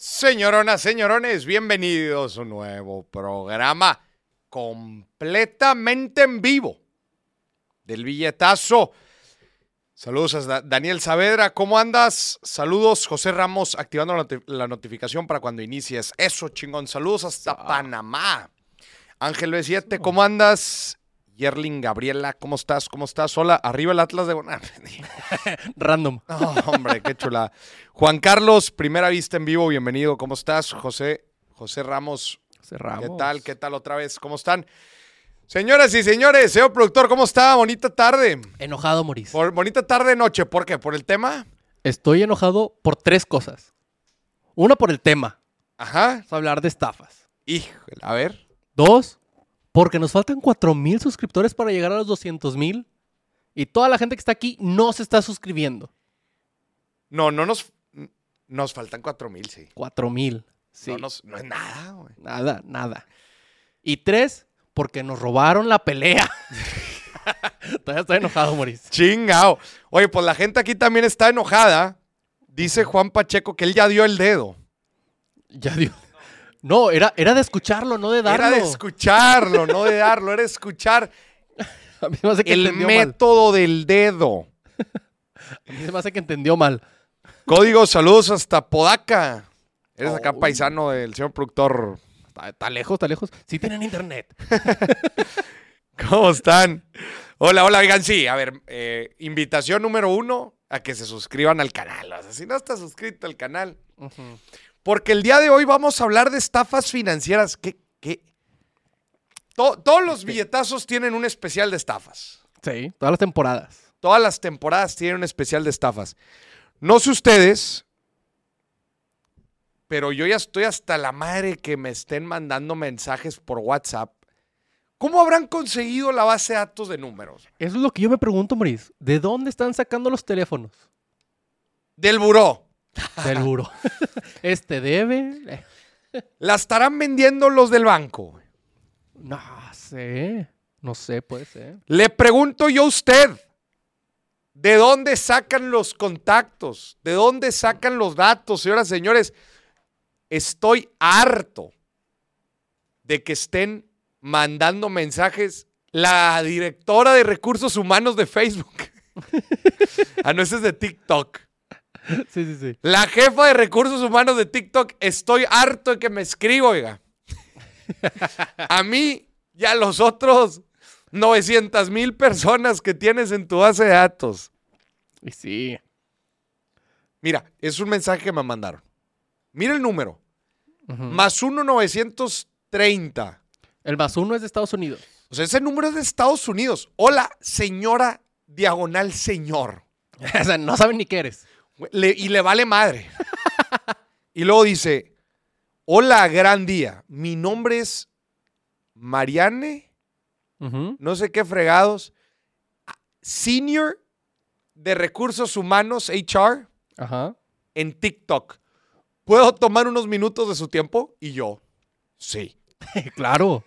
Señoronas, señorones, bienvenidos a un nuevo programa completamente en vivo del billetazo. Saludos a Da- Daniel Saavedra, ¿cómo andas? Saludos, José Ramos, activando la, noti- la notificación para cuando inicies. Eso, chingón. Saludos hasta Panamá. Ángel B7, ¿cómo andas? Yerling Gabriela, ¿cómo estás? ¿Cómo estás? Hola, arriba el Atlas de... Guan- Random. Hombre, qué chula. Juan Carlos, primera vista en vivo, bienvenido. ¿Cómo estás? José, José Ramos, Cerramos. ¿qué tal? ¿Qué tal otra vez? ¿Cómo están? Señoras y señores, señor productor, ¿cómo está? Bonita tarde. Enojado. Por- bonita tarde, noche. ¿Por qué? ¿Por el tema? Estoy enojado por tres cosas. Una, por el tema. Ajá. Vamos a hablar de estafas. Híjole, a ver. Dos, porque nos faltan 4 mil suscriptores para llegar a los 200 mil. Y toda la gente que está aquí no se está suscribiendo. No, no nos... Nos faltan cuatro mil, sí. 4 mil. Sí. No, nos- no es nada, güey. Nada, nada. Y tres, porque nos robaron la pelea. Todavía estoy enojado, Moris. Chingao. Oye, pues la gente aquí también está enojada. Dice Juan Pacheco que él ya dio el dedo. Ya dio. No, era, era de escucharlo, no de darlo. Era de escucharlo, no de darlo, era escuchar A mí me hace que el mal. método del dedo. A mí se me hace que entendió mal. Código, saludos hasta Podaca. Eres acá Oh. paisano del señor productor. Está, está lejos, está lejos. Sí tienen internet. ¿Cómo están? Hola, hola, oigan, sí. A ver, eh, invitación número uno a que se suscriban al canal. O sea, si no estás suscrito al canal. Porque el día de hoy vamos a hablar de estafas financieras. ¿Qué? qué? To- todos los billetazos tienen un especial de estafas. Sí, todas las temporadas. Todas las temporadas tienen un especial de estafas. No sé ustedes, pero yo ya estoy hasta la madre que me estén mandando mensajes por WhatsApp. ¿Cómo habrán conseguido la base de datos de números? Eso es lo que yo me pregunto, Maurice. ¿De dónde están sacando los teléfonos? Del buró. Del buro. este debe. La estarán vendiendo los del banco. No sé. No sé, puede ser. Le pregunto yo a usted, ¿de dónde sacan los contactos? ¿De dónde sacan los datos, señoras y señores? Estoy harto de que estén mandando mensajes la directora de recursos humanos de Facebook. ah, no, ese es de TikTok. Sí, sí, sí. La jefa de recursos humanos de TikTok, estoy harto de que me escriba, oiga. A mí y a los otros 900 mil personas que tienes en tu base de datos. Y sí. Mira, es un mensaje que me mandaron. Mira el número. Ujú. Más 1 930. El más uno es de Estados Unidos. O sea, ese número es de Estados Unidos. Hola, señora diagonal señor. o sea, no saben ni qué eres. Le- y le vale madre. y luego dice, hola, gran día. Mi nombre es Mariane, no sé qué fregados, senior de recursos humanos HR Ajá. en TikTok. ¿Puedo tomar unos minutos de su tiempo? Y yo, sí. claro.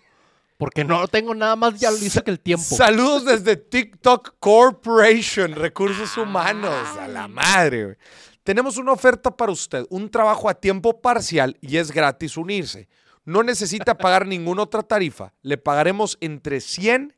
Porque no tengo nada más ya listo que el tiempo. Saludos desde TikTok Corporation, recursos humanos. A la madre. güey. Tenemos una oferta para usted, un trabajo a tiempo parcial y es gratis unirse. No necesita pagar ninguna otra tarifa. Le pagaremos entre 100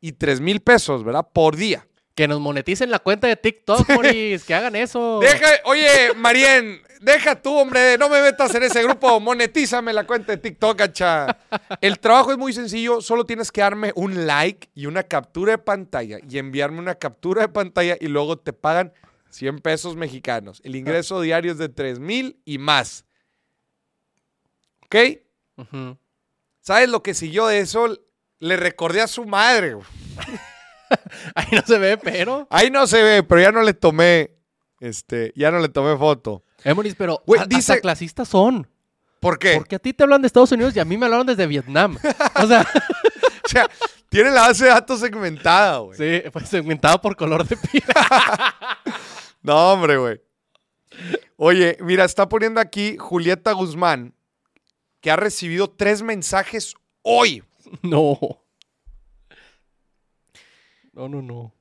y 3 mil pesos, ¿verdad? Por día. Que nos moneticen la cuenta de TikTok, Moris. Que hagan eso. Deja, oye, Marien, deja tú, hombre, no me metas en ese grupo, monetízame la cuenta de TikTok, cacha. El trabajo es muy sencillo, solo tienes que darme un like y una captura de pantalla y enviarme una captura de pantalla y luego te pagan 100 pesos mexicanos. El ingreso diario es de 3 mil y más. ¿Ok? ¿Sabes lo que siguió de eso? Le recordé a su madre. Ahí no se ve, pero. Ahí no se ve, pero ya no le tomé, este, ya no le tomé foto. Eh, Moris, pero Güey, a- dice- hasta clasistas son. ¿Por qué? Porque a ti te hablan de Estados Unidos y a mí me hablaron desde Vietnam. O sea, O sea, tiene la base de datos segmentada, güey. sí, pues segmentado por color de piel. No, hombre, güey. Oye, mira, está poniendo aquí Julieta Guzmán que ha recibido tres mensajes hoy. No. No, no, no.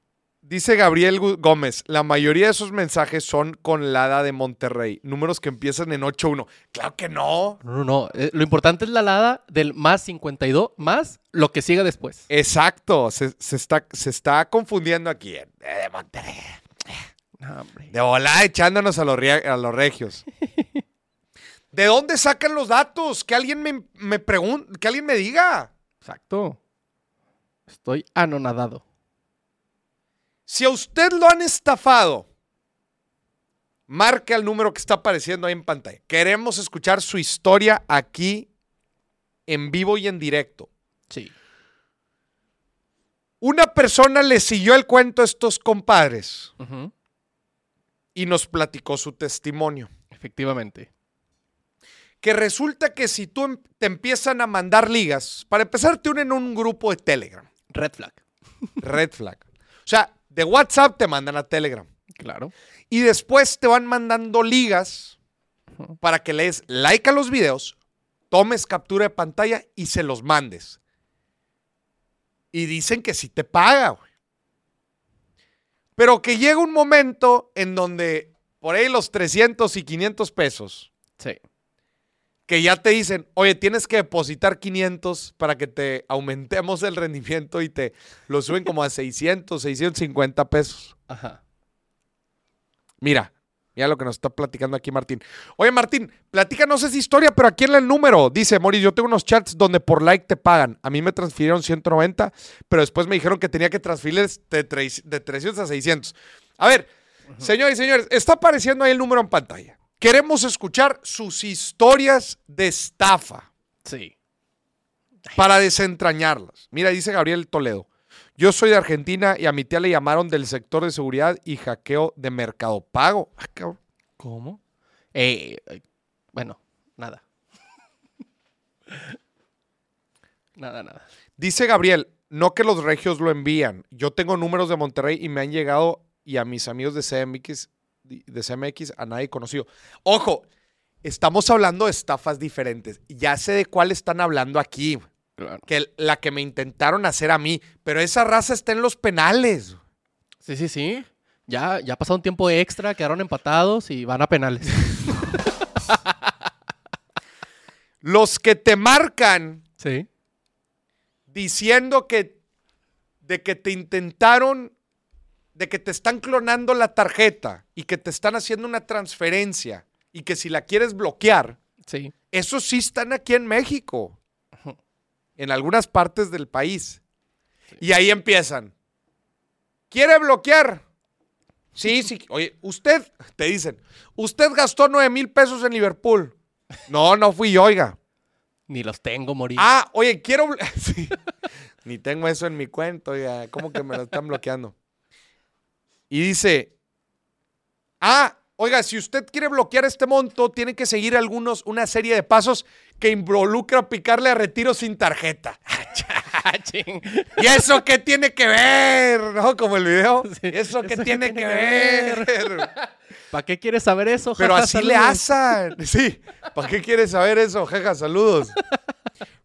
Dice Gabriel Gómez, la mayoría de esos mensajes son con la ADA de Monterrey, números que empiezan en 81. Claro que no. No, no, no. Eh, lo importante es la alada del más 52 más lo que siga después. Exacto, se, se está, se está confundiendo aquí. eh, De Monterrey. No, hombre. De volada echándonos a los, a los regios. ¿De dónde sacan los datos? Que alguien me, me pregunte, que alguien me diga. Exacto. Estoy anonadado. Si a usted lo han estafado, marque el número que está apareciendo ahí en pantalla. Queremos escuchar su historia aquí en vivo y en directo. Sí. Una persona le siguió el cuento a estos compadres y nos platicó su testimonio. Efectivamente. Que resulta que si tú em- te empiezan a mandar ligas, para empezar te unen a un grupo de Telegram, Red flag. Red Flag. O sea, de WhatsApp te mandan a Telegram. Claro. Y después te van mandando ligas para que le des like a los videos, tomes captura de pantalla y se los mandes. Y dicen que sí te paga, güey. Pero que llega un momento en donde por ahí los 300 y 500 pesos, Sí. Que ya te dicen, oye, tienes que depositar 500 para que te aumentemos el rendimiento y te lo suben como a 600, 650 pesos. Ajá. Mira, mira lo que nos está platicando aquí Martín. Oye, Martín, platícanos esa historia, pero aquí en el número. Dice, Moris, yo tengo unos chats donde por like te pagan. A mí me transfirieron 190, pero después me dijeron que tenía que transferirles de, de 300 a 600. A ver, señores y señores, está apareciendo ahí el número en pantalla. Queremos escuchar sus historias de estafa Sí. para desentrañarlas. Mira, dice Gabriel Toledo. Yo soy de Argentina y a mi tía le llamaron del sector de seguridad y hackeo de Mercado Pago. Ah, cabrón. ¿Cómo? Eh, eh, bueno, nada. nada, nada. Dice Gabriel, no que los regios lo envían. Yo tengo números de Monterrey y me han llegado y a mis amigos de CMX, de CMX a nadie conocido. Ojo, estamos hablando de estafas diferentes. Ya sé de cuál están hablando aquí. Claro. Que la que me intentaron hacer a mí. Pero esa raza está en los penales. Sí, sí, sí. Ya, ya pasó un tiempo extra, quedaron empatados y van a penales. Los que te marcan sí. diciendo que de que te intentaron, de que te están clonando la tarjeta y que te están haciendo una transferencia y que si la quieres bloquear, Sí. esos sí están aquí en México, en algunas partes del país. Y ahí empiezan. ¿Quiere bloquear? Sí, sí. Oye, usted, te dicen, usted gastó 9 mil pesos en Liverpool. No, no fui yo, oiga. Ni los tengo, morir. Ah, oye, quiero. Sí. Ni tengo eso en mi cuento, oiga. ¿Cómo que me lo están bloqueando? Y dice: Ah, oiga, si usted quiere bloquear este monto, tiene que seguir algunos, una serie de pasos que involucra picarle a retiro sin tarjeta. Ching. ¿Y eso qué tiene que ver? ¿No? Como el video. Sí, ¿Eso qué ¿eso qué tiene que tiene que ver? ¿Para qué quieres saber eso? Pero Jaja, así le hacen. Sí. ¿Para qué quieres saber eso? Jeja, saludos.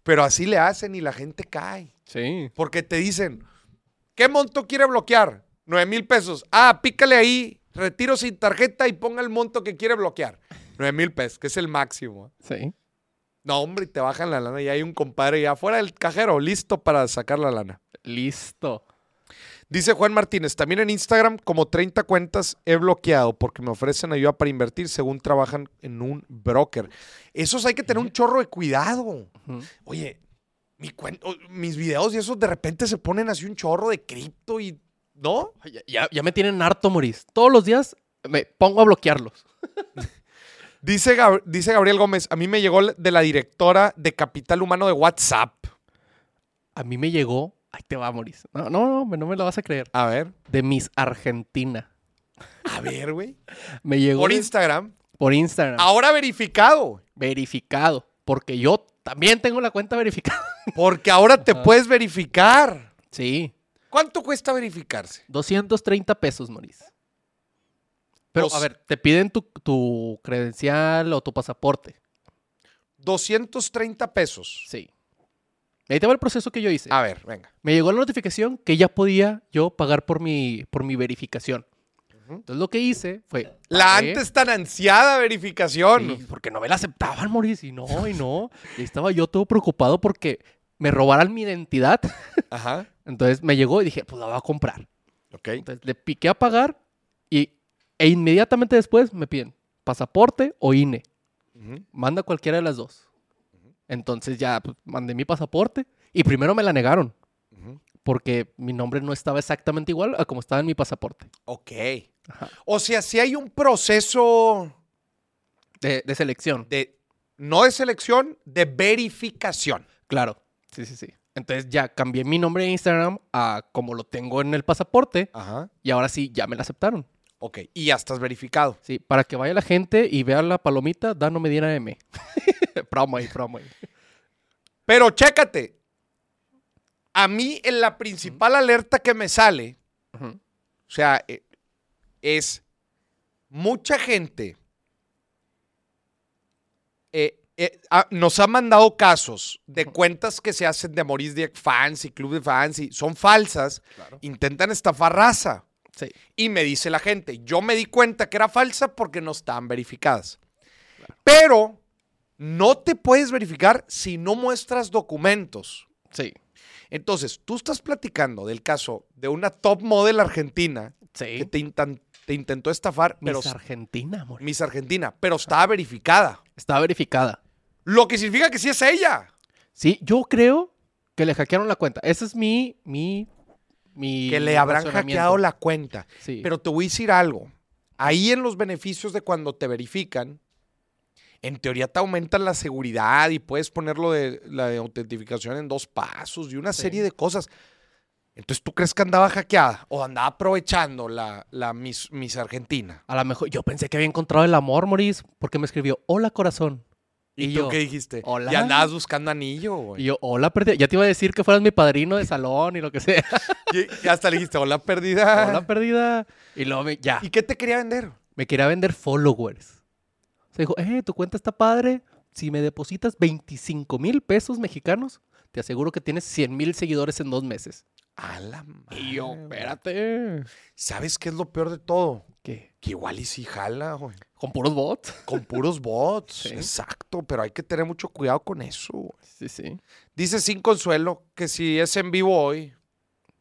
Pero así le hacen y la gente cae. Sí. Porque te dicen, ¿qué monto quiere bloquear? 9 mil pesos. Ah, pícale ahí, retiro sin tarjeta y ponga el monto que quiere bloquear. 9 mil pesos, que es el máximo. Sí. No, hombre, y te bajan la lana y hay un compadre ya afuera del cajero, listo para sacar la lana. Listo. Dice Juan Martínez, también en Instagram como 30 cuentas he bloqueado porque me ofrecen ayuda para invertir según trabajan en un broker. Esos hay que tener un chorro de cuidado. Oye, mi mis videos y esos de repente se ponen así un chorro de cripto y... ¿No? Ya, ya- ya me tienen harto, Moris. Todos los días me pongo a bloquearlos. Dice, Gab- dice Gabriel Gómez, a mí me llegó de la directora de Capital Humano de WhatsApp. A mí me llegó. Ahí te va, Moris. No, no, no, no me lo vas a creer. A ver, De Miss Argentina. a ver, güey. Me llegó Por de- Instagram. por Instagram. Ahora verificado. Verificado. Porque yo también tengo la cuenta verificada. Porque ahora te Ajá. puedes verificar. Sí. ¿Cuánto cuesta verificarse? 230 pesos, Moris. Pero, Dos- a ver, te piden tu, tu credencial o tu pasaporte. 230 pesos. Sí. Ahí te va el proceso que yo hice. A ver, venga. Me llegó la notificación que ya podía yo pagar por mi, por mi verificación. Entonces lo que hice fue... La pagué, antes tan ansiada verificación. sí, porque no me la aceptaban, Maurice. Y no, y no. Y estaba yo todo preocupado porque me robaran mi identidad. Ajá. Entonces me llegó y dije, pues la voy a comprar. Ok. Entonces le piqué a pagar y, e inmediatamente después me piden pasaporte o INE. Manda cualquiera de las dos. Entonces ya pues, mandé mi pasaporte y primero me la negaron porque mi nombre no estaba exactamente igual a como estaba en mi pasaporte. Ok. Ajá. O sea, si hay un proceso De, de selección. de, no de selección, de verificación. Claro. Sí, sí, sí. Entonces ya cambié mi nombre de Instagram a como lo tengo en el pasaporte Ajá. y ahora sí ya me la aceptaron. Ok. Y ya estás verificado. Sí, para que vaya la gente y vea la palomita, Dano Medina M. promo ahí, promo ahí. Pero chécate. A mí, en la principal alerta que me sale, Ujú. o sea, eh, es mucha gente eh, eh, ah, nos ha mandado casos de cuentas que se hacen de Maurice Dieck fans y club de fans y son falsas, Claro. intentan estafar raza. Sí. Y me dice la gente, yo me di cuenta que era falsa porque no estaban verificadas. Pero no te puedes verificar si no muestras documentos. Sí. Entonces, tú estás platicando del caso de una top model argentina que te, intan- te intentó estafar, pero Miss Argentina, amor. Miss Argentina, pero estaba verificada. Está verificada. Lo que significa que sí es ella. Sí, yo creo que le hackearon la cuenta. Ese es mi, mi, mi Que le habrán hackeado la cuenta. Sí. Pero te voy a decir algo. Ahí en los beneficios de cuando te verifican, en teoría te aumentan la seguridad y puedes ponerlo de la de autentificación en dos pasos y una Sí. serie de cosas. Entonces, ¿tú crees que andaba hackeada o andaba aprovechando la, la Miss, Miss Argentina? A lo mejor yo pensé que había encontrado el amor, Maurice, porque me escribió, hola corazón. ¿Y, Y tú yo, qué dijiste? "Hola". Y andabas buscando anillo, güey. Y yo, hola perdida. Ya te iba a decir que fueras mi padrino de salón y lo que sea. Y, y hasta le dijiste, hola perdida. hola perdida. Y luego me, ya, ¿Y qué te quería vender? me quería vender followers. Se dijo, eh, tu cuenta está padre. Si me depositas 25 mil pesos mexicanos, te aseguro que tienes 100 mil seguidores en dos meses. A la madre. Y yo, espérate. ¿Sabes qué es lo peor de todo? ¿Qué? Que igual y sí jala, güey. ¿Con puros bots? Con puros bots. Sí. Exacto, pero hay que tener mucho cuidado con eso. güey. Sí, sí. Dice Sin Consuelo que si es en vivo hoy.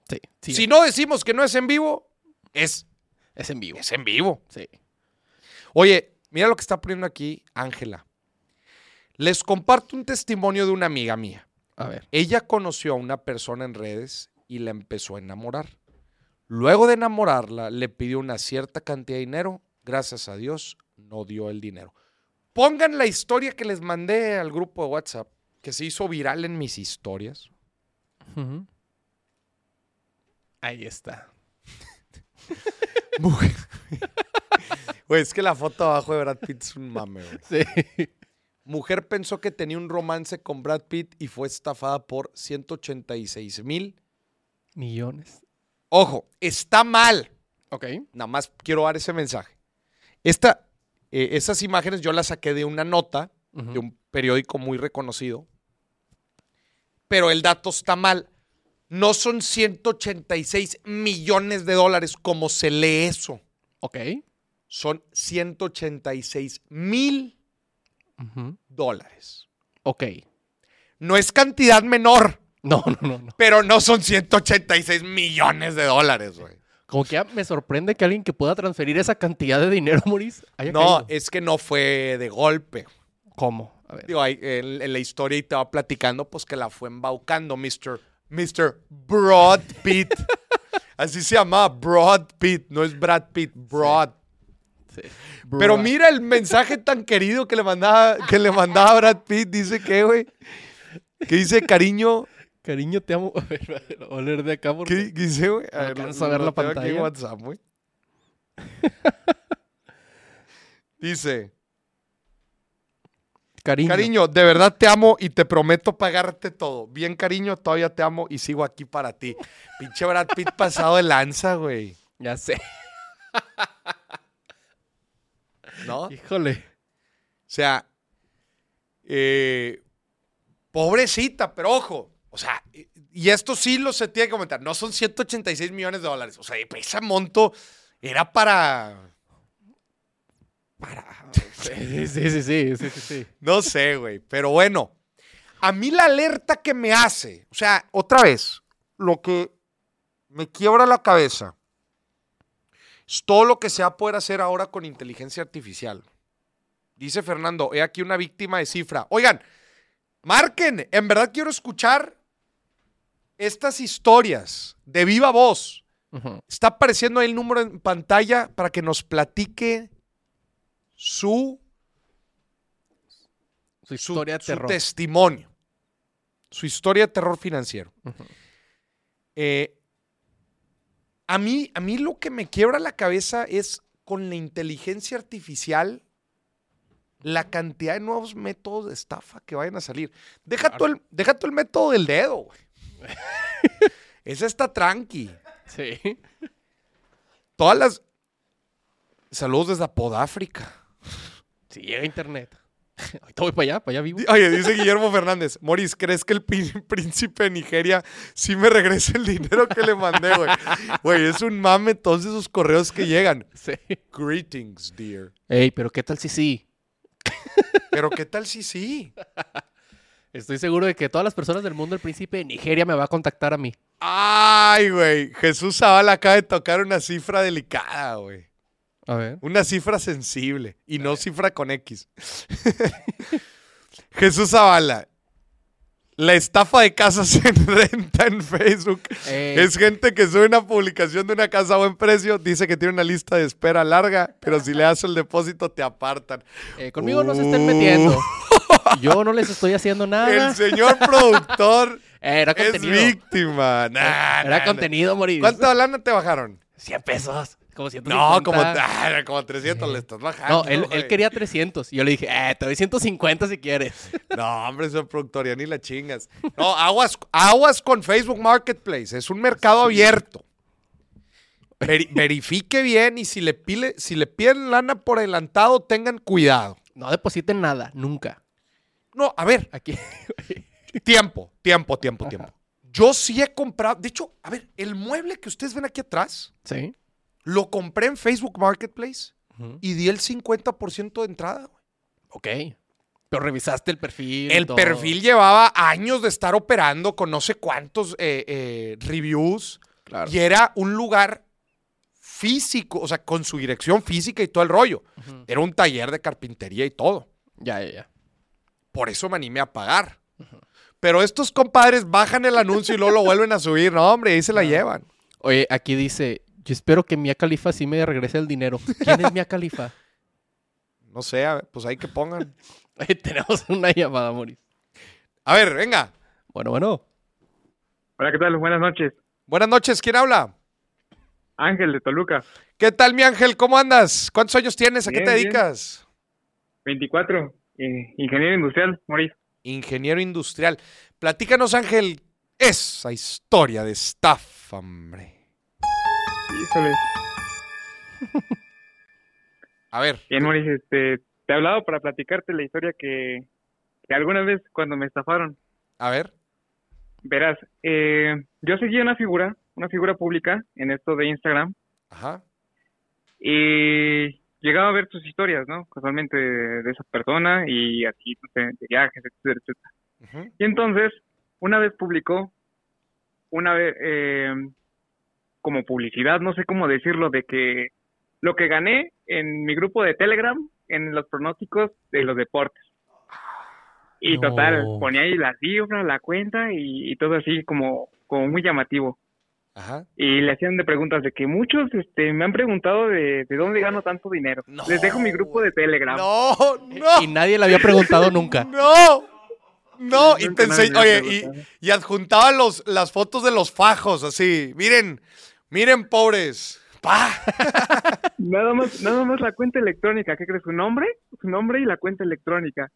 Sí, sí. si no decimos que no es en vivo, es, Es en vivo. es en vivo. Sí. Oye, mira lo que está poniendo aquí Ángela. Les comparto un testimonio de una amiga mía. A ver. Ella conoció a una persona en redes y la empezó a enamorar. Luego de enamorarla, le pidió una cierta cantidad de dinero. Gracias a Dios, no dio el dinero. Pongan la historia que les mandé al grupo de WhatsApp, que se hizo viral en mis historias. Ahí está. Mujer. Güey, es que la foto abajo de Brad Pitt es un mame, güey. Sí. Mujer pensó que tenía un romance con Brad Pitt y fue estafada por 186 mil. Millones. Ojo, está mal. Ok. Nada más quiero dar ese mensaje. Esta, eh, esas imágenes yo las saqué de una nota de un periódico muy reconocido. Pero el dato está mal. No son 186 millones de dólares como se lee eso. Ok. Son 186 mil Ujú. dólares. Ok. No es cantidad menor, No, no, no, no. pero no son 186 millones de dólares, güey. Como que ya me sorprende que alguien que pueda transferir esa cantidad de dinero, Maurice, haya No, caído. es que no fue de golpe. ¿Cómo? A ver. Digo, ahí, en, en la historia y te va platicando, pues que la fue embaucando Mr. Mr. Broad Pitt. Así se llama Broad Pitt, no es Brad Pitt, Broad. Sí. Pero mira el mensaje tan querido que le mandaba, que le mandaba Brad Pitt. Dice que, güey, que dice cariño. Cariño, te amo. A ver, a voy a leer de acá porque... ¿Qué qué dice, güey? No alcanzo a ver la tengo aquí pantalla. WhatsApp, güey. dice, Cariño. cariño, de verdad te amo y te prometo pagarte todo. Bien, cariño, todavía te amo y sigo aquí para ti. Pinche Brad Pitt pasado de lanza, güey. Ya sé. ¿No? O Híjole. sea, eh, pobrecita, pero ojo. O sea, y- esto sí lo se tiene que comentar. No son 186 millones de dólares. O sea, ese monto era para. Para. Sí, sí, sí, sí, sí. No sé, güey. Pero bueno, a mí la alerta que me hace, o sea, otra vez, lo que me quiebra la cabeza es todo lo que se va a poder hacer ahora con inteligencia artificial. Dice Fernando, he aquí una víctima de cifra. Oigan, marquen, en verdad quiero escuchar estas historias de viva voz. Está apareciendo ahí el número en pantalla para que nos platique su Su su, historia de su terror. testimonio, su historia de terror financiero. Eh, a, mí, a mí lo que me quiebra la cabeza es con la inteligencia artificial la cantidad de nuevos métodos de estafa que vayan a salir. Deja, tú, el, deja tú el método del dedo, güey. Ese está tranqui. Sí. Todas las... Saludos desde Apodáfrica. Sí, llega internet. Ahorita voy para allá, para allá vivo. Oye, dice Guillermo Fernández, Moris, ¿crees que el príncipe de Nigeria sí me regrese el dinero que le mandé, güey? Güey, es un mame todos esos correos que llegan. Sí. Greetings, dear. Ey, pero ¿qué tal si sí? Pero ¿qué tal si sí? Estoy seguro de que todas las personas del mundo del príncipe de Nigeria me va a contactar a mí. Ay, güey, Jesús Zavala acaba de tocar una cifra delicada, güey. A ver. Una cifra sensible y no cifra con X. Jesús Zavala. La estafa de casas en renta en Facebook Ey, Es gente que sube una publicación de una casa a buen precio, dice que tiene una lista de espera larga, pero si le das el depósito te apartan. eh, conmigo no se estén Uh. metiendo. Yo no les estoy haciendo nada. El señor productor Eh, era es víctima. Nah, Era nah, contenido, Moris. ¿Cuánta lana te bajaron? 100 pesos. Como 150. No, como, ah, como 300 le estás bajando. No, él, quería 300. Y yo le dije, eh, te doy 150 si quieres. No, hombre, señor productor, ya ni la chingas. No, aguas, aguas con Facebook Marketplace. Es un mercado abierto. Veri- verifique bien y si le, pile, si le piden lana por adelantado, tengan cuidado. No depositen nada, nunca. No, a ver, Aquí. tiempo, tiempo, tiempo, tiempo. Yo sí he comprado, de hecho, a ver, el mueble que ustedes ven aquí atrás, sí. Lo compré en Facebook Marketplace y di el 50% de entrada. Ok. Pero revisaste el perfil. El todo. perfil llevaba años de estar operando con no sé cuántos eh, eh, reviews Claro. y era un lugar físico, o sea, con su dirección física y todo el rollo. Era un taller de carpintería y todo. Ya, ya, ya. Por eso me animé a pagar. Pero estos compadres bajan el anuncio y luego lo vuelven a subir. No, hombre, ahí se la llevan. Oye, aquí dice, yo espero que Mia Khalifa sí me regrese el dinero. ¿Quién es Mia Khalifa? No sé, a ver, pues ahí que pongan. Oye, tenemos una llamada, Moris. A ver, venga. Bueno, bueno. Hola, ¿qué tal? Buenas noches. Buenas noches, ¿quién habla? Ángel de Toluca, ¿Qué tal, mi ángel? ¿Cómo andas? ¿Cuántos años tienes? ¿A qué te bien. dedicas? 24, eh, ingeniero industrial, Moris. Ingeniero industrial. Platícanos, Ángel, esa historia de estafa, hombre. Híjole. A ver, Bien, Moris, este, te he hablado para platicarte la historia que, que alguna vez cuando me estafaron. a ver. Verás, eh, yo seguía una figura, una figura pública en esto de Instagram Ajá. y llegaba a ver sus historias, ¿no? Casualmente de, de esa persona y así, no sé, de viajes, etcétera, etcétera. ujú. Y entonces, una vez publicó, una vez, eh, como publicidad, no sé cómo decirlo, de que lo que gané en mi grupo de Telegram, en los pronósticos de los deportes. Y No. total, ponía ahí la cifra, la cuenta y, y todo así como, como muy llamativo. Ajá. Y le hacían de preguntas de que muchos este, me han preguntado de, de dónde gano tanto dinero. No, Les dejo mi grupo de Telegram. No, no. Y nadie le había preguntado nunca. No. No, y te nadie enseñ- me ha oye, y, y adjuntaba los, las fotos de los fajos, así. Miren, miren, pobres. Nada más, nada más la cuenta electrónica, ¿qué crees? Su nombre, su nombre y la cuenta electrónica.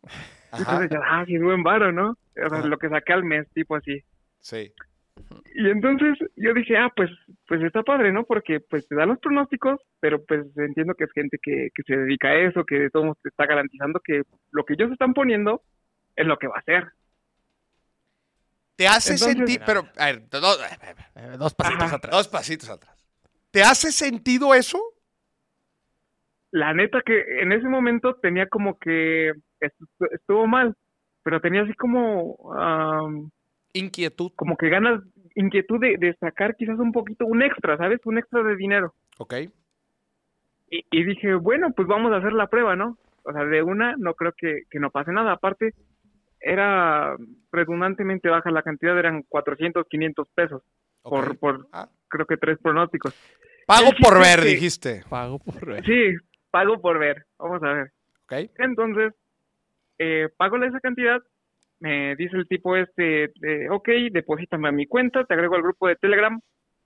Ajá. Entonces ah, es buen varo, ¿no? O sea, Ajá. lo que saqué al mes, tipo así. Sí. Y entonces yo dije, ah, pues, pues está padre, ¿no? Porque pues te dan los pronósticos, pero pues entiendo que es gente que, que se dedica a eso, que de todos modos te está garantizando que lo que ellos están poniendo es lo que va a ser. Te hace Entonces- sentir, pero, a ver, do- dos pasitos Ajá. atrás. dos pasitos atrás. ¿Te hace sentido eso? La neta que en ese momento tenía como que estu- estuvo mal, pero tenía así como, Inquietud, como que ganas, inquietud de, de sacar quizás un poquito, un extra, ¿sabes? Un extra de dinero. ¿ok? Y, y dije, bueno, pues vamos a hacer la prueba, ¿no? O sea, de una no creo que, que no pase nada. Aparte, era redundantemente baja la cantidad, eran 400, 500 pesos por, por Ah, creo que tres pronósticos. Pago El por ver, que- dijiste. Pago por ver. Sí, pago por ver. Vamos a ver. ¿Ok? Entonces, eh, pago esa cantidad. Me dice el tipo este, de, ok, deposítame a mi cuenta, te agrego al grupo de Telegram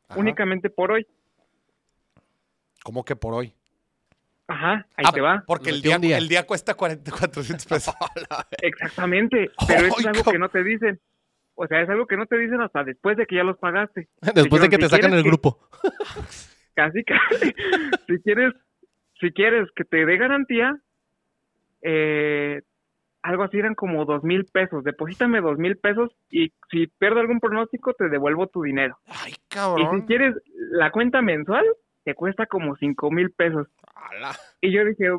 Ajá. únicamente por hoy. ¿Cómo que por hoy? Ajá, ahí Ah, te va. Porque el día, un día. el día cuesta 40, 400 pesos. Exactamente, pero eso Ay, es algo que no te dicen. O sea, es algo que no te dicen hasta después de que ya los pagaste. Después de que te si sacan el que- grupo. Casi, casi. si quieres, si quieres que te dé garantía, eh, algo así eran como dos mil pesos. Deposítame dos mil pesos y si pierdo algún pronóstico te devuelvo tu dinero. Ay, Y si cabrón. quieres la cuenta mensual, te cuesta como cinco mil pesos. Ala. Y yo dije,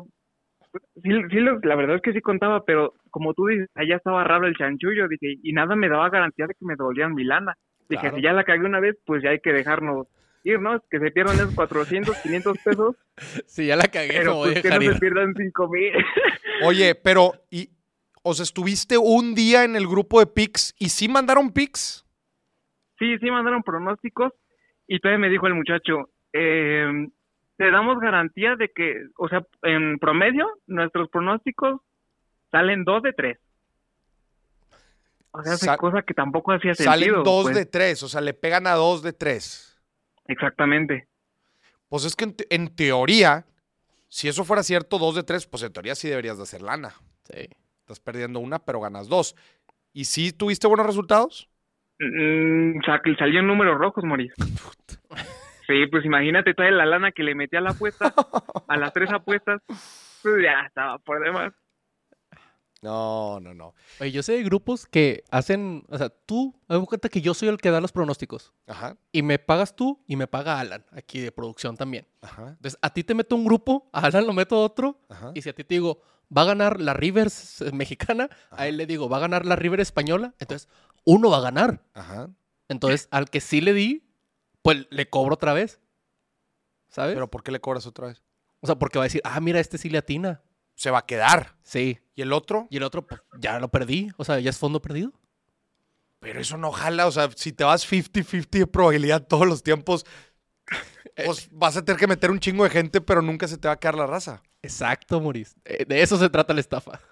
sí, sí, la verdad es que sí contaba, pero como tú dices, allá estaba raro el chanchullo, dije, y nada me daba garantía de que me devolvían mi lana. Dije, Claro. si ya la cagué una vez, pues ya hay que dejarnos ir, ¿no? Que se pierdan esos 400, 500 pesos, Sí, ya la cagué, pero voy a pues que no se pierdan 5 mil. Oye, pero, y, o sea, estuviste un día en el grupo de Pix y sí mandaron Pix. sí, sí mandaron pronósticos y todavía me dijo el muchacho, eh, te damos garantía de que, o sea, en promedio, nuestros pronósticos salen dos de tres. O sea, Sa- cosa que tampoco hacía Salen sentido. dos pues. de tres, o sea, le pegan a dos de tres. Exactamente. Pues es que en, te- en teoría, si eso fuera cierto, dos de tres, pues en teoría sí deberías de hacer lana. Sí. Estás perdiendo una, pero ganas dos. ¿Y sí tuviste buenos resultados? Mm, sa- salió en números rojos, Moris. Sí, pues imagínate toda la lana que le metí a la apuesta, a las tres apuestas, pues ya estaba por demás. No, no, no. Oye, yo sé de grupos que hacen, o sea, tú, me cuenta que yo soy el que da los pronósticos. Ajá, Y me pagas tú y me paga Alan, aquí de producción también. ajá, Entonces, a ti te meto un grupo, a Alan lo meto a otro. ajá. Y si a ti te digo, va a ganar la Rivers eh, mexicana, Ajá. a él le digo, va a ganar la River española. Entonces, uno va a ganar. Ajá. Entonces, al que sí le di, pues le cobro otra vez. ¿Sabes? Pero ¿por qué le cobras otra vez? o sea, porque va a decir, ah, mira, este sí le atina. Se va a quedar. Sí. ¿Y el otro? Y el otro, pues ya lo perdí. O sea, ya es fondo perdido. Pero eso no jala. O sea, si te vas 50-50 de probabilidad todos los tiempos, pues vas a tener que meter un chingo de gente, pero nunca se te va a quedar la raza. Exacto, Maurice. Eh, De eso se trata la estafa.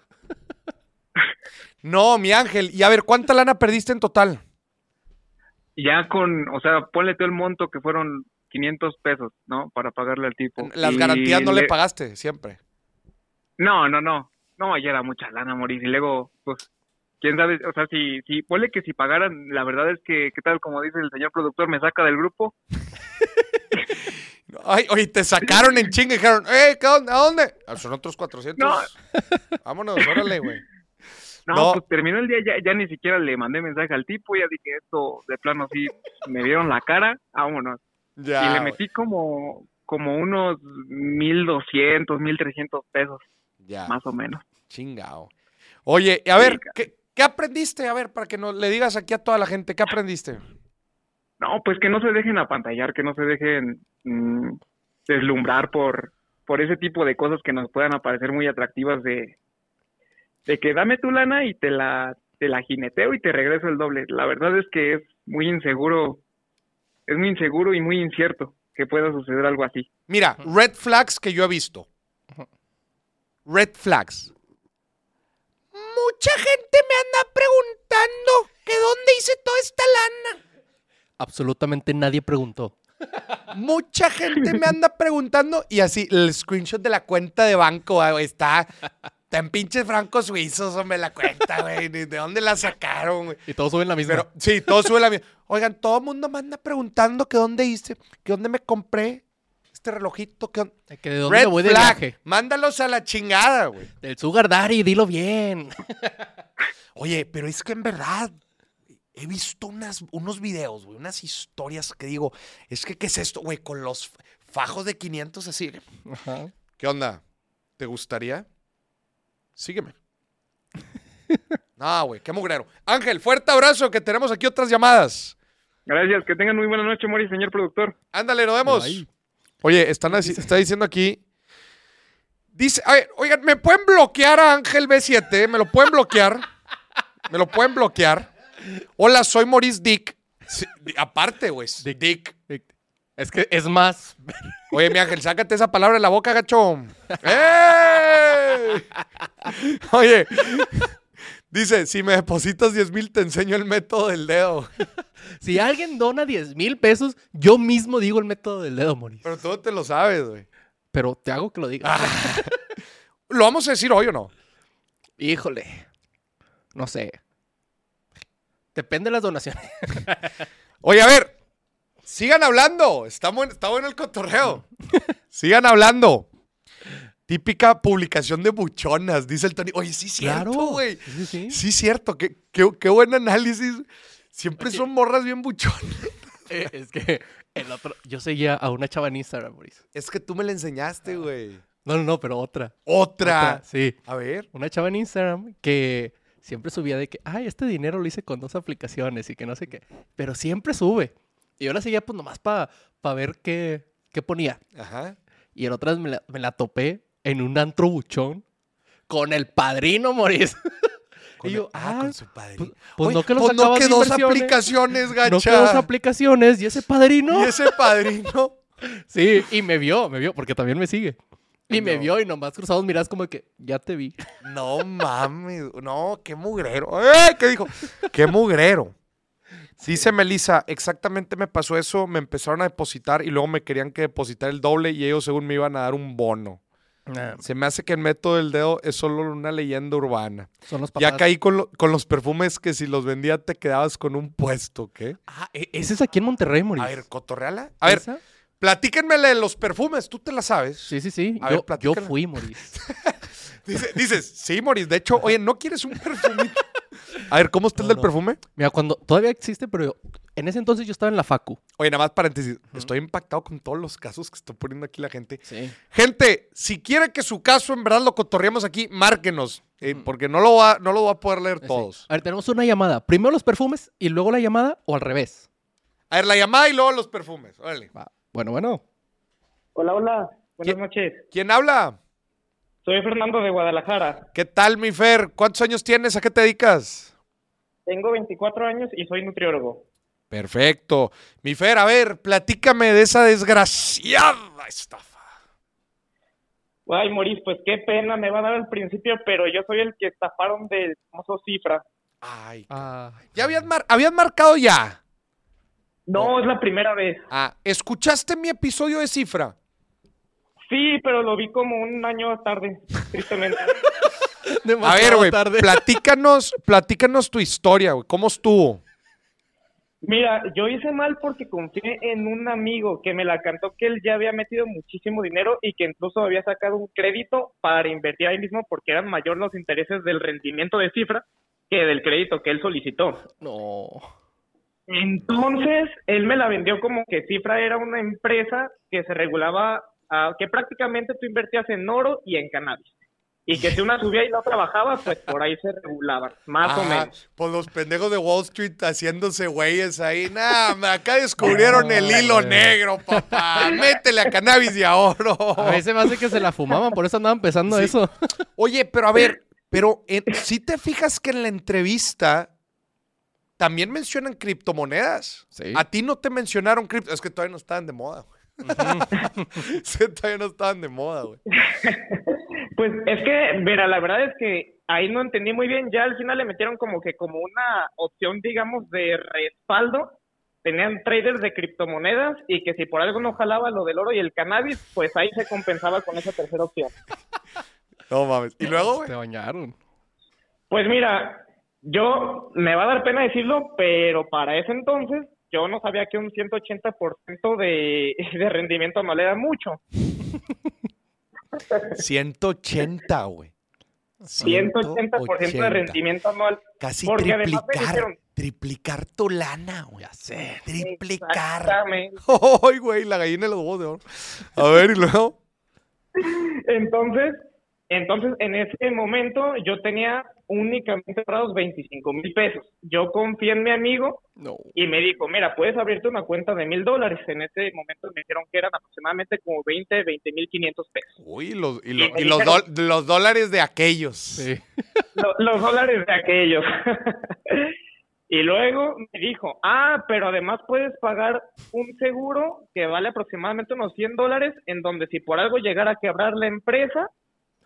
No, mi ángel. Y a ver, ¿cuánta lana perdiste en total? Ya con, o sea, ponle todo el monto que fueron 500 pesos, ¿no? Para pagarle al tipo. Las Y garantías no le pagaste, siempre. No, no, no. No, ya era mucha lana, Moris. Y luego, pues, quién sabe, o sea, si, si, ponle que si pagaran, la verdad es que, ¿qué tal? Como dice el señor productor, me saca del grupo. Ay, oye, te sacaron en chinga y dijeron, ¡eh, ¿qué onda? ¿A dónde? "Ah, son otros 400. No. Vámonos, órale, güey. No, No. pues terminó el día, ya, ya ni siquiera le mandé mensaje al tipo, ya dije esto, de plano sí, me vieron la cara, vámonos. Ya. y le metí como, como unos 1200, 1300 pesos, Ya, más o menos. chingao. Oye, a ver, ¿qué, qué aprendiste? A ver, para que nos le digas aquí a toda la gente, ¿qué aprendiste? No, pues que no se dejen apantallar, que no se dejen mm, deslumbrar por, por ese tipo de cosas que nos puedan aparecer muy atractivas de, de que dame tu lana y te la, te la jineteo y te regreso el doble. La verdad es que es muy inseguro, es muy inseguro y muy incierto que pueda suceder algo así. Mira, red flags que yo he visto. Red flags. Mucha gente me anda preguntando que dónde hice toda esta lana. Absolutamente nadie preguntó. Mucha gente me anda preguntando y así el screenshot de la cuenta de banco ah, está, está en pinches francos suizos, hombre, la cuenta, güey. ni ¿De dónde la sacaron, güey? Y todos suben la misma. Pero sí, todo sube la misma. Oigan, todo el mundo me anda preguntando que dónde hice, que dónde me compré este relojito, que dónde- que de dónde Red me voy de flag. viaje. Mándalos a la chingada, güey. Del Sugar Daddy, dilo bien. Oye, pero es que en verdad, he visto unas, unos videos, güey, unas historias que digo, es que, ¿qué es esto, güey? Con los fajos de 500 así. Ajá. ¿Qué onda? ¿Te gustaría? Sígueme. No, güey, qué mugrero. Ángel, fuerte abrazo, que tenemos aquí otras llamadas. Gracias, que tengan muy buena noche, Mori, señor productor. Ándale, nos vemos. Ay. Oye, están está diciendo aquí. Dice, a ver, oigan, ¿me pueden bloquear a Ángel B7? ¿Me lo pueden bloquear? ¿Me lo pueden bloquear? Hola, soy Maurice Dick. Sí, aparte, güey. Dick. Es que es más. Oye, mi Ángel, sácate esa palabra de la boca, gacho. ¡Eh! Oye, dice, si me depositas 10 mil, te enseño el método del dedo. Si alguien dona 10 mil pesos, yo mismo digo el método del dedo, Moris. Pero tú no te lo sabes, güey. Pero te hago que lo digas. ¿Lo vamos a decir hoy o no? Híjole. No sé. Depende de las donaciones. Oye, a ver, sigan hablando. Está bueno, está bueno el cotorreo. Sigan hablando. Típica publicación de buchonas, dice el Tony. Oye, sí, cierto, güey. Sí, sí, sí. Sí, cierto. Qué, qué- qué buen análisis. Siempre son morras bien buchonas. Eh, es que el otro. Yo seguía a una chava en Instagram, Moris. Es que tú me la enseñaste, güey. No, no, no, pero otra. Otra. Sí. A ver. Una chava en Instagram que siempre subía de que, ay, este dinero lo hice con dos aplicaciones y que no sé qué. Pero siempre sube. Y yo la seguía pues nomás para ver qué, qué ponía. Ajá. Y en otras me la, me la topé en un antro buchón con el padrino, Moris. Y yo, ah, ah, con su padrino. pues- pues Oye, no que lo pues no que dos aplicaciones, gacha. No que dos aplicaciones y ese padrino. Y ese padrino. Sí, y me vio, me vio, porque también me sigue. Y me vio y nomás cruzamos miradas como que, ya te vi. No mames, no, qué mugrero. ¡Eh! ¿Qué dijo? Qué mugrero. Dice Melissa, exactamente me pasó eso, me empezaron a depositar y luego me querían que depositar el doble y ellos según me iban a dar un bono. Se me hace que el método del dedo es solo una leyenda urbana. Son los papás. Ya caí con, lo- con los perfumes que si los vendía te quedabas con un puesto, ¿qué? Ah, e- ese es aquí en Monterrey, Moris. A ver, cotorreala. A ver, platíquenmele de los perfumes, tú te la sabes. Sí, sí, sí. A yo, ver, yo fui, Moris. Dice- dices, sí, Moris, de hecho, oye, ¿no quieres un perfumito? A ver, ¿cómo está el No, del no. perfume? Mira, cuando todavía existe, pero yo- en ese entonces yo estaba en la facu. Oye, nada más paréntesis. Estoy impactado con todos los casos que está poniendo aquí la gente. Sí. Gente, si quiere que su caso en verdad lo cotorreemos aquí, márquenos. eh, porque no lo, va, no lo va a poder leer todos. A ver, tenemos una llamada. Primero los perfumes y luego la llamada o al revés. A ver, la llamada y luego los perfumes. Órale. Va. Bueno, bueno. Hola, hola. Buenas noches. ¿Quién habla? Soy Fernando de Guadalajara. ¿Qué tal, mi Fer? ¿Cuántos años tienes? ¿A qué te dedicas? Tengo 24 años y soy nutriólogo. Perfecto. Mi Fer, a ver, platícame de esa desgraciada estafa. Ay, Moris, pues qué pena me va a dar al principio, pero yo soy el que estafaron del famoso cifra. Ay. Ah, ¿Ya habías, mar- habías marcado ya? No, es la primera vez. Ah, ¿escuchaste mi episodio de cifra? Sí, pero lo vi como un año tarde, tristemente. A ver, güey, tarde. platícanos, platícanos tu historia, güey. ¿Cómo estuvo? Mira, yo hice mal porque confié en un amigo que me la cantó que él ya había metido muchísimo dinero y que incluso había sacado un crédito para invertir ahí mismo porque eran mayor los intereses del rendimiento de cifra que del crédito que él solicitó. No. Entonces, él me la vendió como que Cifra era una empresa que se regulaba, que prácticamente tú invertías en oro y en cannabis. Y que si una subía y la otra bajaba, pues por ahí se regulaban, más o Ah, menos. Pues los pendejos de Wall Street haciéndose güeyes ahí. Nah, acá descubrieron el hilo negro, papá. Métele a cannabis y a oro. A veces me hace que se la fumaban, por eso andaban pensando Sí. eso. Oye, pero a ver, pero si te fijas que en la entrevista también mencionan criptomonedas. Sí. A ti no te mencionaron cripto. Es que todavía no estaban de moda, güey. Sí, todavía no estaban de moda, güey. Pues es que, mira, la verdad es que ahí no entendí muy bien. Ya al final le metieron como que como una opción, digamos, de respaldo. Tenían traders de criptomonedas y que si por algo no jalaba lo del oro y el cannabis, pues ahí se compensaba con esa tercera opción. No mames. Y luego, güey. Te bañaron. Pues mira, yo me va a dar pena decirlo, pero para ese entonces yo no sabía que un 180% de, de rendimiento anual era mucho. 180, güey. 180% de rendimiento anual. Casi Porque triplicar. dijeron, Triplicar tu lana, güey. Ya sé. Triplicar. Exactamente. Ay, güey, la gallina de los huevos de oro. A ver, y luego. Entonces, entonces, en ese momento yo tenía únicamente ahorrados 25 mil pesos. Yo confié en mi amigo No. y me dijo, mira, puedes abrirte una cuenta de mil dólares. En ese momento me dijeron que eran aproximadamente como 20, 20 mil 500 pesos. Uy, los, y, lo- y los, dijeron- dol- los dólares de aquellos. Sí. Lo- los dólares de aquellos. y luego me dijo, ah, pero además puedes pagar un seguro que vale aproximadamente unos 100 dólares, en donde si por algo llegara a quebrar la empresa,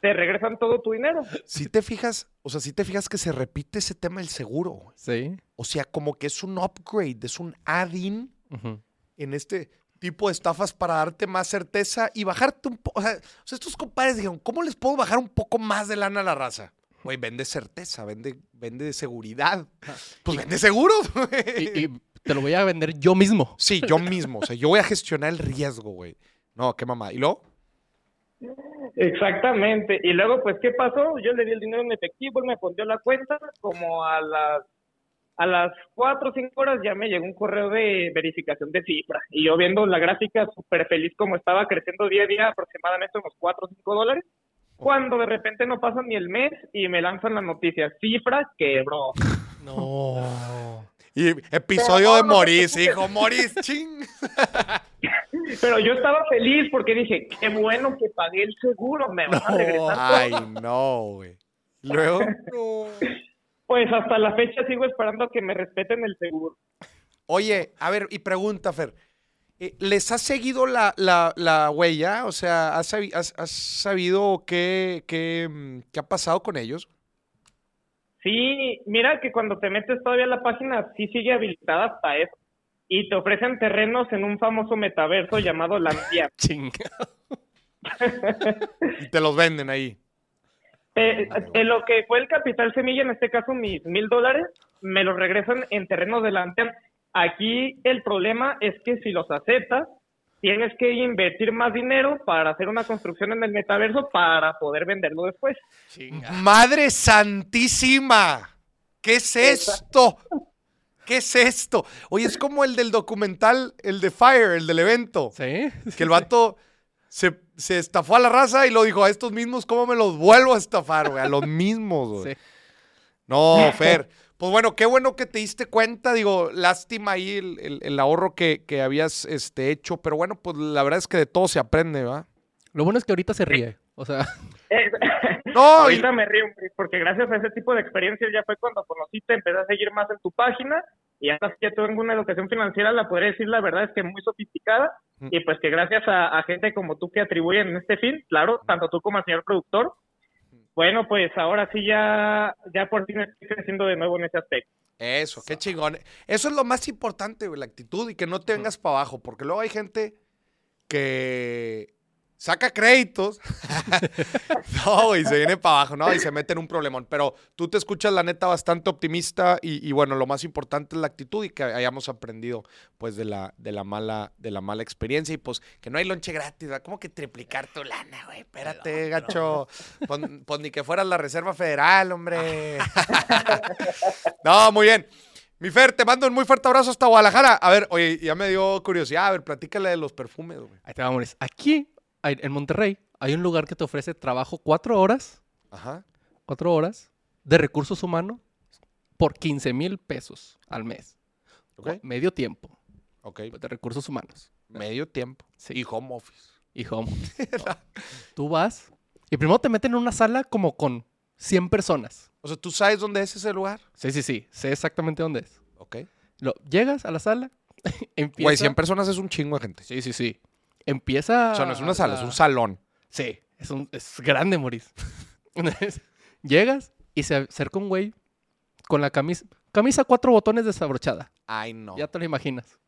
te regresan todo tu dinero. Si te fijas, o sea, si te fijas que se repite ese tema del seguro, güey. Sí. O sea, como que es un upgrade, es un add-in en este tipo de estafas para darte más certeza y bajarte un poco. O sea, o sea, estos compadres dijeron, ¿cómo les puedo bajar un poco más de lana a la raza? Güey, vende certeza, vende, vende seguridad. Pues vende seguro. güey. Y, y te lo voy a vender yo mismo. Sí, yo mismo. O sea, yo voy a gestionar el riesgo, güey. No, qué mamá. ¿Y luego? Exactamente. Y luego, pues, ¿qué pasó? Yo le di el dinero en efectivo, él me pondió la cuenta, como a las a las cuatro o cinco horas ya me llegó un correo de verificación de cifra. Y yo viendo la gráfica súper feliz como estaba creciendo día a día, aproximadamente unos cuatro o cinco dólares, cuando de repente no pasa ni el mes y me lanzan la noticia, cifra quebró. No. Y episodio de no, no te Moris, hijo. Moris, ching. Pero yo estaba feliz porque dije, qué bueno que pagué el seguro, me van a regresar Ay, no, güey. ¿Y luego? Pues hasta la fecha sigo esperando a que me respeten el seguro. Oye, a ver, y pregunta, Fer. eh, ¿Les has seguido la, la, la huella? O sea, ¿has, sabi- has- has sabido qué, qué, mm, qué ha pasado con ellos? Sí, mira que cuando te metes todavía a la página sí sigue habilitada hasta eso. Y te ofrecen terrenos en un famoso metaverso llamado Landia. Chinga. Y te los venden ahí. Eh, en lo que fue el capital semilla, en este caso mis mil dólares, me los regresan en terrenos de Landia. Aquí el problema es que si los aceptas, tienes que invertir más dinero para hacer una construcción en el metaverso para poder venderlo después. Chinga. ¡Madre santísima! ¿Qué es esto? ¿Qué es esto? Oye, es como el del documental, el de Fire, el del evento. ¿Sí? Que el vato se, se estafó a la raza y lo dijo, a estos mismos, ¿cómo me los vuelvo a estafar, güey? A los mismos, güey. Sí. No, Fer. Pues bueno, qué bueno que te diste cuenta. Digo, lástima ahí el, el- el ahorro que, que habías este, hecho. Pero bueno, pues la verdad es que de todo se aprende, ¿va? Lo bueno es que ahorita se ríe. O sea, Y- Ahorita me río, Chris, porque gracias a ese tipo de experiencias ya fue cuando conociste, empecé a seguir más en tu página y sí ya tengo una educación financiera, la podría decir la verdad es que muy sofisticada Mm. y pues que gracias a, a gente como tú que atribuyen este fin, claro, tanto tú como al señor productor, bueno, pues ahora sí ya, ya por fin estoy creciendo de nuevo en ese aspecto. Eso, qué chingón. Eso es lo más importante, güey, la actitud y que no te vengas para abajo, porque luego hay gente que saca créditos. no, güey, se viene para abajo, ¿no? Y se mete en un problemón. Pero tú te escuchas, la neta, bastante optimista y, y bueno, lo más importante es la actitud y que hayamos aprendido, pues, de la, de la, mala, de la mala experiencia y pues que no hay lonche gratis, ¿verdad? ¿Cómo que triplicar tu lana, güey? Espérate, gacho. Pues, pues ni que fueras la Reserva Federal, hombre. no, muy bien. Mi Fer, te mando un muy fuerte abrazo hasta Guadalajara. A ver, oye, ya me dio curiosidad. A ver, platícale de los perfumes, güey. ahí te vamos. Aquí, en Monterrey, hay un lugar que te ofrece trabajo cuatro horas, Ajá. cuatro horas de recursos humanos por 15 mil pesos al mes. Ok. Medio tiempo Ok. de recursos humanos. Medio tiempo. Sí. Y home office. Y home. No. Tú vas y primero te meten en una sala como con 100 personas. O sea, ¿tú sabes dónde es ese lugar? Sí, sí, sí. Sé exactamente dónde es. Ok. Lo, llegas a la sala, empieza... Güey, 100 personas es un chingo de gente. Sí, sí, sí. Empieza... O sea, no es una sala, es un salón. Sí, es, un, es grande, Moris. Llegas y se acerca un güey con la camisa... Camisa cuatro botones desabrochada. Ay, no. Ya te lo imaginas.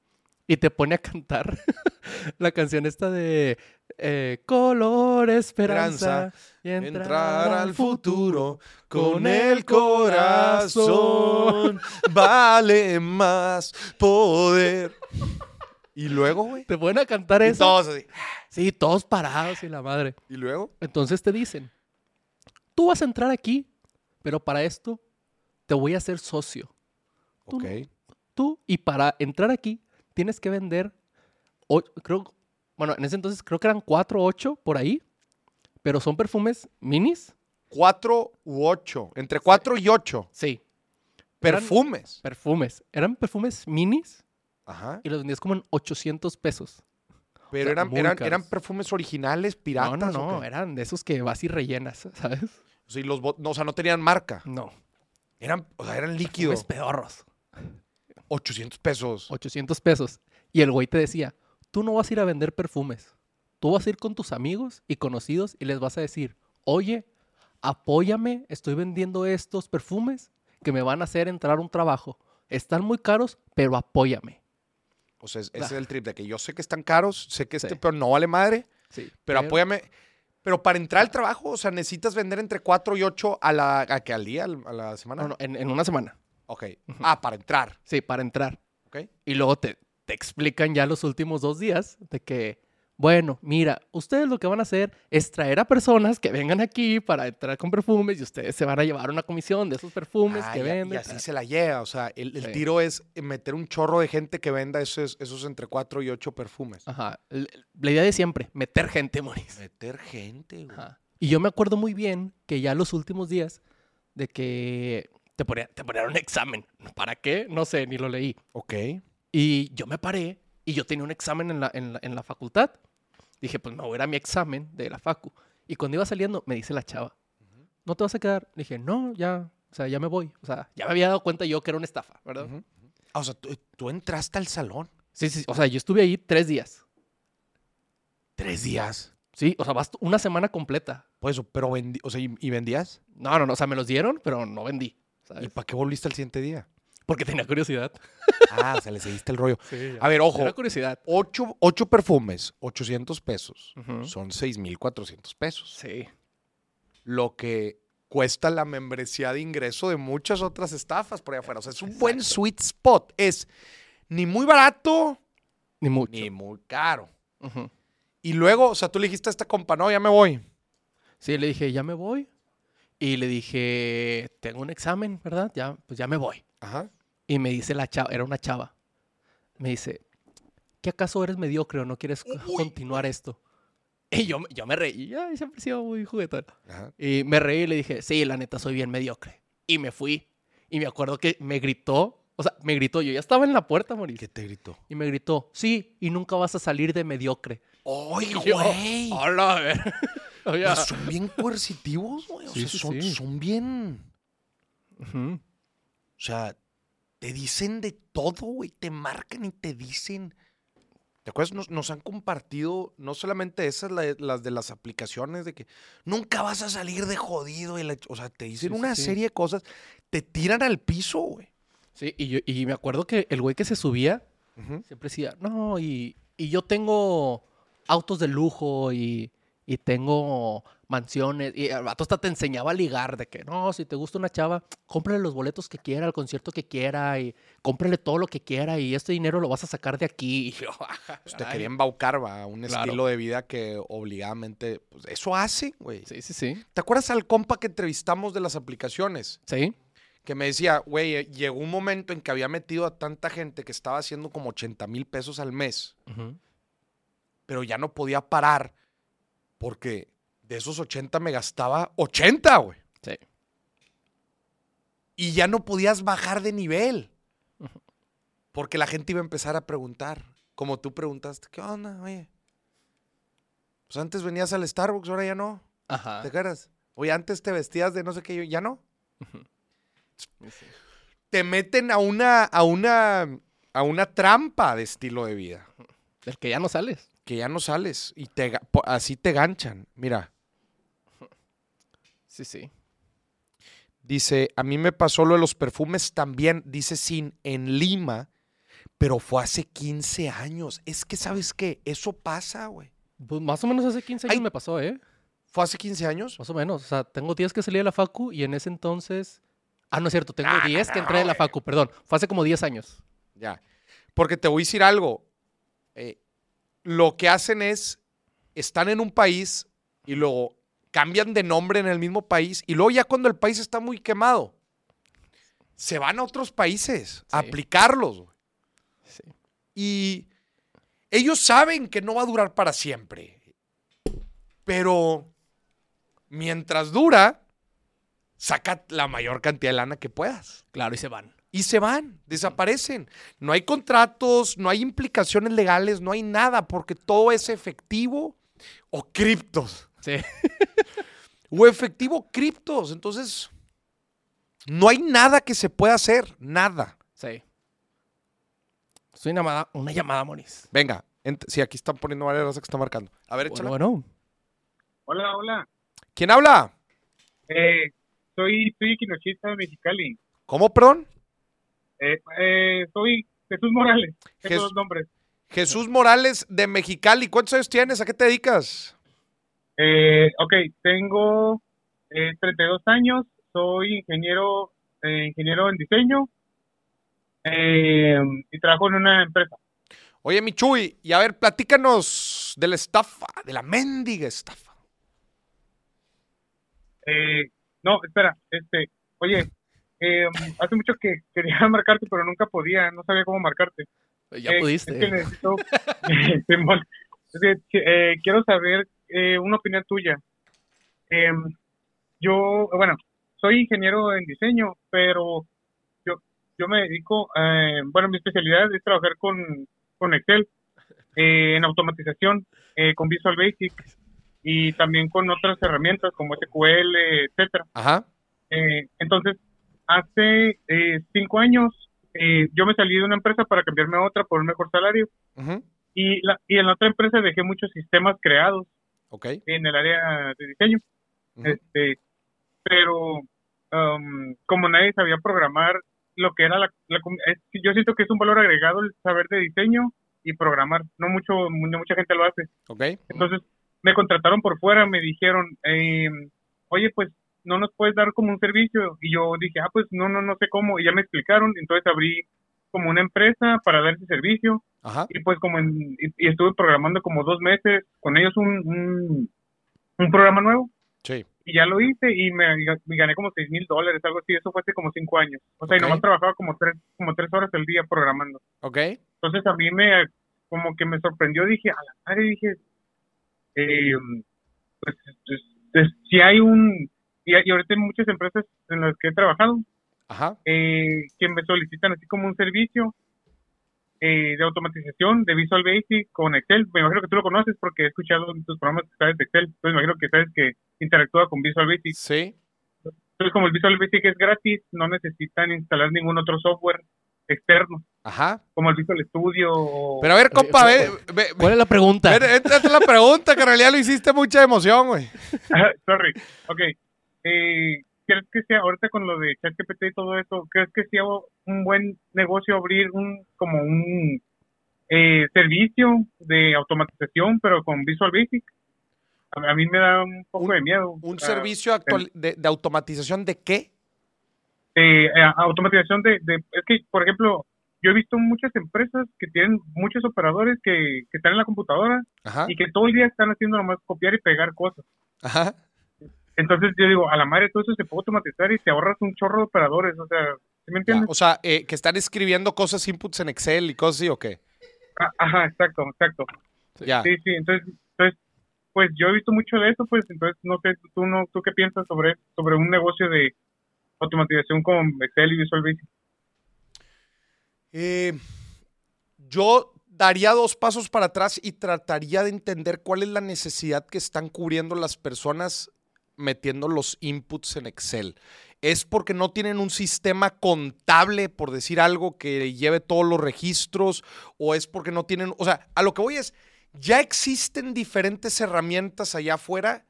Y te pone a cantar la canción esta de eh, Color Esperanza, Esperanza, y Entrar al futuro con el corazón vale más poder. Y luego, güey. Te ponen a cantar Y eso. todos así. Sí, todos parados y la madre. Y luego. Entonces te dicen, tú vas a entrar aquí, pero para esto te voy a hacer socio. Tú Ok. Tú, y para entrar aquí, tienes que vender, o- creo, bueno, en ese entonces creo que eran cuatro o ocho por ahí, pero son perfumes minis. Cuatro u ocho. Entre cuatro y ocho. Sí. Eran Perfumes. perfumes. Eran perfumes minis Ajá. y los vendías como en 800 pesos. Pero sea, eran, eran, eran perfumes originales, piratas. no, no, ¿o no, eran de esos que vas y rellenas, ¿sabes? O sea, los no, o sea, no tenían marca. No. Eran, o sea, eran líquidos. Perfumes pedorros. 800 pesos. 800 pesos. Y el güey te decía, tú no vas a ir a vender perfumes. Tú vas a ir con tus amigos y conocidos y les vas a decir, oye, apóyame, estoy vendiendo estos perfumes que me van a hacer entrar a un trabajo. Están muy caros, pero apóyame. O sea, es- ese es el trip de que yo sé que están caros, sé que este Sí. pero no vale madre, Sí, pero apóyame. Pero para entrar al trabajo, o sea, necesitas vender entre 4 y 8 a la, a que al día, a la semana. No, no, en, en una semana. Ok. Ah, para entrar. Sí, para entrar. Ok. Y luego te, te explican ya los últimos dos días de que, bueno, mira, ustedes lo que van a hacer es traer a personas que vengan aquí para entrar con perfumes y ustedes se van a llevar una comisión de esos perfumes Ah, que y, venden. y así se la lleva. O sea, el, el Sí. tiro es meter un chorro de gente que venda esos, esos entre 4 y 8 perfumes. Ajá. l- La idea de siempre, meter gente, Moris. Meter gente, güey. Ajá. Y yo me acuerdo muy bien que ya los últimos días de que te ponían, te ponían un examen. ¿Para qué? No sé, ni lo leí. Ok. Y yo me paré y yo tenía un examen en la, en la, en la facultad. Dije, pues me voy a ir a mi examen de la facu. Y cuando iba saliendo, me dice la chava, ¿no te vas a quedar? Le dije, no, ya, o sea, ya me voy. O sea, ya me había dado cuenta yo que era una estafa, ¿verdad? Ah, o sea, tú, tú entraste al salón. Sí, sí, o sea, yo estuve ahí tres días. Tres días. Sí, o sea, vas una semana completa. Pues, pero vendi- o sea, ¿y, y vendías? No, no, no, o sea, me los dieron, pero no vendí. ¿sabes? ¿Y para qué volviste al siguiente día? Porque tenía curiosidad. Ah, o sea, le seguiste el rollo. Sí, A ver, ojo. Era curiosidad. Ocho, ocho perfumes, 800 pesos. Ujú. Son 6,400 pesos. Sí. Lo que cuesta la membresía de ingreso de muchas otras estafas por ahí afuera. O sea, es un buen sweet spot. Es ni muy barato Ni mucho. ni muy caro. Y luego, o sea, tú le dijiste a esta compa, no, ya me voy. Sí, le dije, ya me voy. Y le dije, tengo un examen, ¿verdad? Ya, pues ya me voy. Ajá. Y me dice la chava, era una chava. Me dice, ¿qué acaso eres mediocre o no quieres Uy. continuar esto? Y yo, yo me reí, ay, siempre he sido muy juguetón. Ajá. Y me reí y le dije, sí, la neta, soy bien mediocre. Y me fui. Y me acuerdo que me gritó, o sea, me gritó, yo ya estaba en la puerta, Mauricio. ¿Qué te gritó? Y me gritó, sí, y nunca vas a salir de mediocre. ¡Ay, yo, güey! Hola, a ver. Oye, son bien coercitivos, güey. O Sí, sea, sí, son, sí. son bien. O sea, te dicen de todo, güey. Te marcan y te dicen. ¿Te acuerdas? Nos, nos han compartido no solamente esas, la- las de las aplicaciones, de que nunca vas a salir de jodido. y la- o sea, te dicen Sí, una sí. serie de cosas. Te tiran al piso, güey. Sí, y, yo, y me acuerdo que el güey que se subía siempre decía, no, y, y yo tengo autos de lujo y, y tengo mansiones. Y el vato hasta te enseñaba a ligar de que, no, si te gusta una chava, cómprale los boletos que quiera, al concierto que quiera y cómprale todo lo que quiera y este dinero lo vas a sacar de aquí. Y yo, Pues te "Ay". querían embaucar, va, un Claro. estilo de vida que obligadamente. Pues eso hace, güey. Sí, sí, sí. ¿Te acuerdas al compa que entrevistamos de las aplicaciones? Sí. que me decía, güey, eh, llegó un momento en que había metido a tanta gente que estaba haciendo como 80 mil pesos al mes, pero ya no podía parar porque de esos 80 me gastaba 80, güey. Sí. Y ya no podías bajar de nivel. Porque la gente iba a empezar a preguntar, como tú preguntaste, ¿qué onda, oye? Pues antes venías al Starbucks, ahora ya no. Ajá. ¿Te acuerdas? Oye, antes te vestías de no sé qué, ya no. Te meten a una, a una, a una trampa de estilo de vida. Del que ya no sales. Que ya no sales y te, así te ganchan. Mira, Sí, sí. dice, a mí me pasó lo de los perfumes también, dice Sin, en Lima, pero fue hace 15 años. Es que, ¿sabes qué? Eso pasa, güey. Pues más o menos hace 15 años Ay. me pasó, ¿eh? ¿Fue hace 15 años? Más o menos. O sea, tengo 10 que salí de la facu y en ese entonces... Ah, no es cierto. Tengo Ah, 10 que entré de la facu, perdón. Fue hace como 10 años. Ya. Porque te voy a decir algo. eh, lo que hacen es, están en un país y luego cambian de nombre en el mismo país y luego ya cuando el país está muy quemado, se van a otros países a aplicarlos. Sí. Y ellos saben que no va a durar para siempre. Pero mientras dura, saca la mayor cantidad de lana que puedas. Claro, y se van. Y se van, desaparecen. No hay contratos, no hay implicaciones legales, no hay nada, porque todo es efectivo o criptos. Sí. O efectivo criptos. Entonces, no hay nada que se pueda hacer, nada. Sí. Soy una llamada, una llamada, Moris. Venga, sí, aquí están poniendo varias razas que están marcando. A ver, Bueno, échala. bueno. Hola, hola. ¿Quién habla? Eh, soy, soy Quinochista de Mexicali. ¿Cómo, perdón? Eh, eh, soy Jesús Morales. Tengo Jes- dos nombres. Jesús Morales de Mexicali. ¿Cuántos años tienes? ¿A qué te dedicas? Eh, ok, tengo eh, 32 años. Soy ingeniero, eh, ingeniero en diseño. eh, y trabajo en una empresa. Oye, Michuy, y a ver, platícanos de la estafa, de la mendiga estafa. Eh, no, espera, este, oye, eh, hace mucho que quería marcarte, pero nunca podía, no sabía cómo marcarte. Ya Eh, pudiste. Es que necesito, es que, eh, quiero saber eh, una opinión tuya. Em, yo, bueno, soy ingeniero en diseño, pero yo, yo me dedico, eh, bueno, mi especialidad es trabajar con, con Excel, eh, en automatización, eh, con Visual Basic y también con otras herramientas como SQL, etcétera. Ajá. Eh, entonces, hace eh, cinco años eh, yo me salí de una empresa para cambiarme a otra por un mejor salario y, la, y en la otra empresa dejé muchos sistemas creados Ok. en el área de diseño. Este, pero um, como nadie sabía programar lo que era la, la es yo siento que es un valor agregado el saber de diseño y programar. No mucho, no mucha gente lo hace. Ok. Entonces me contrataron por fuera, me dijeron, eh, oye, pues no nos puedes dar como un servicio. Y yo dije, ah, pues no, no, no sé cómo. Y ya me explicaron. Entonces abrí como una empresa para dar ese servicio. Ajá. Y pues como en, y, estuve programando como dos meses con ellos un, un, un programa nuevo. Sí. Y ya lo hice y me, me gané como seis mil dólares, algo así. Eso fue hace como cinco años. O sea, Ok. y nomás trabajaba como tres, como tres horas al día programando. Ok. Entonces a mí me, como que me sorprendió, dije, a la madre, dije, eh, pues, pues, pues, si hay un, y, y ahorita hay muchas empresas en las que he trabajado, Ajá. eh, que me solicitan así como un servicio eh, de automatización de Visual Basic con Excel. Me imagino que tú lo conoces porque he escuchado en tus programas que sabes de Excel. Entonces me imagino que sabes que interactúa con Visual Basic. Sí. Entonces como el Visual Basic es gratis, no necesitan instalar ningún otro software externo, Ajá. como el Visual Studio o... Pero a ver, compa, ve, ¿cuál- ve, ¿Cuál es la pregunta? Esta es la pregunta, que en realidad lo hiciste mucha emoción, güey. Sorry. Ok. Eh, ¿Crees que sea, ahorita con lo de ChatGPT y todo eso, crees que sea un buen negocio abrir un, como un eh, servicio de automatización, pero con Visual Basic? A, a mí me da un poco Un- de miedo. Un Ah, servicio actual de, de automatización de qué? eh, eh, automatización de, de, es que, por ejemplo, yo he visto muchas empresas que tienen muchos operadores que, que están en la computadora Ajá. y que todo el día están haciendo nomás copiar y pegar cosas. Ajá. Entonces yo digo, a la madre todo eso se puede automatizar y te ahorras un chorro de operadores, o sea, ¿sí me Ya, entiendes? O sea, eh, que están escribiendo cosas, inputs en Excel y cosas así, ¿o qué? Ah, Ajá, exacto, exacto. Ya. Sí, sí, entonces, entonces, pues yo he visto mucho de eso, pues entonces no sé, tú no, tú qué piensas sobre sobre un negocio de automatización con Excel y Visual Basic. Eh, yo daría dos pasos para atrás y trataría de entender cuál es la necesidad que están cubriendo las personas metiendo los inputs en Excel. ¿Es porque no tienen un sistema contable, por decir algo, que lleve todos los registros? ¿O es porque no tienen... O sea, a lo que voy es, ya existen diferentes herramientas allá afuera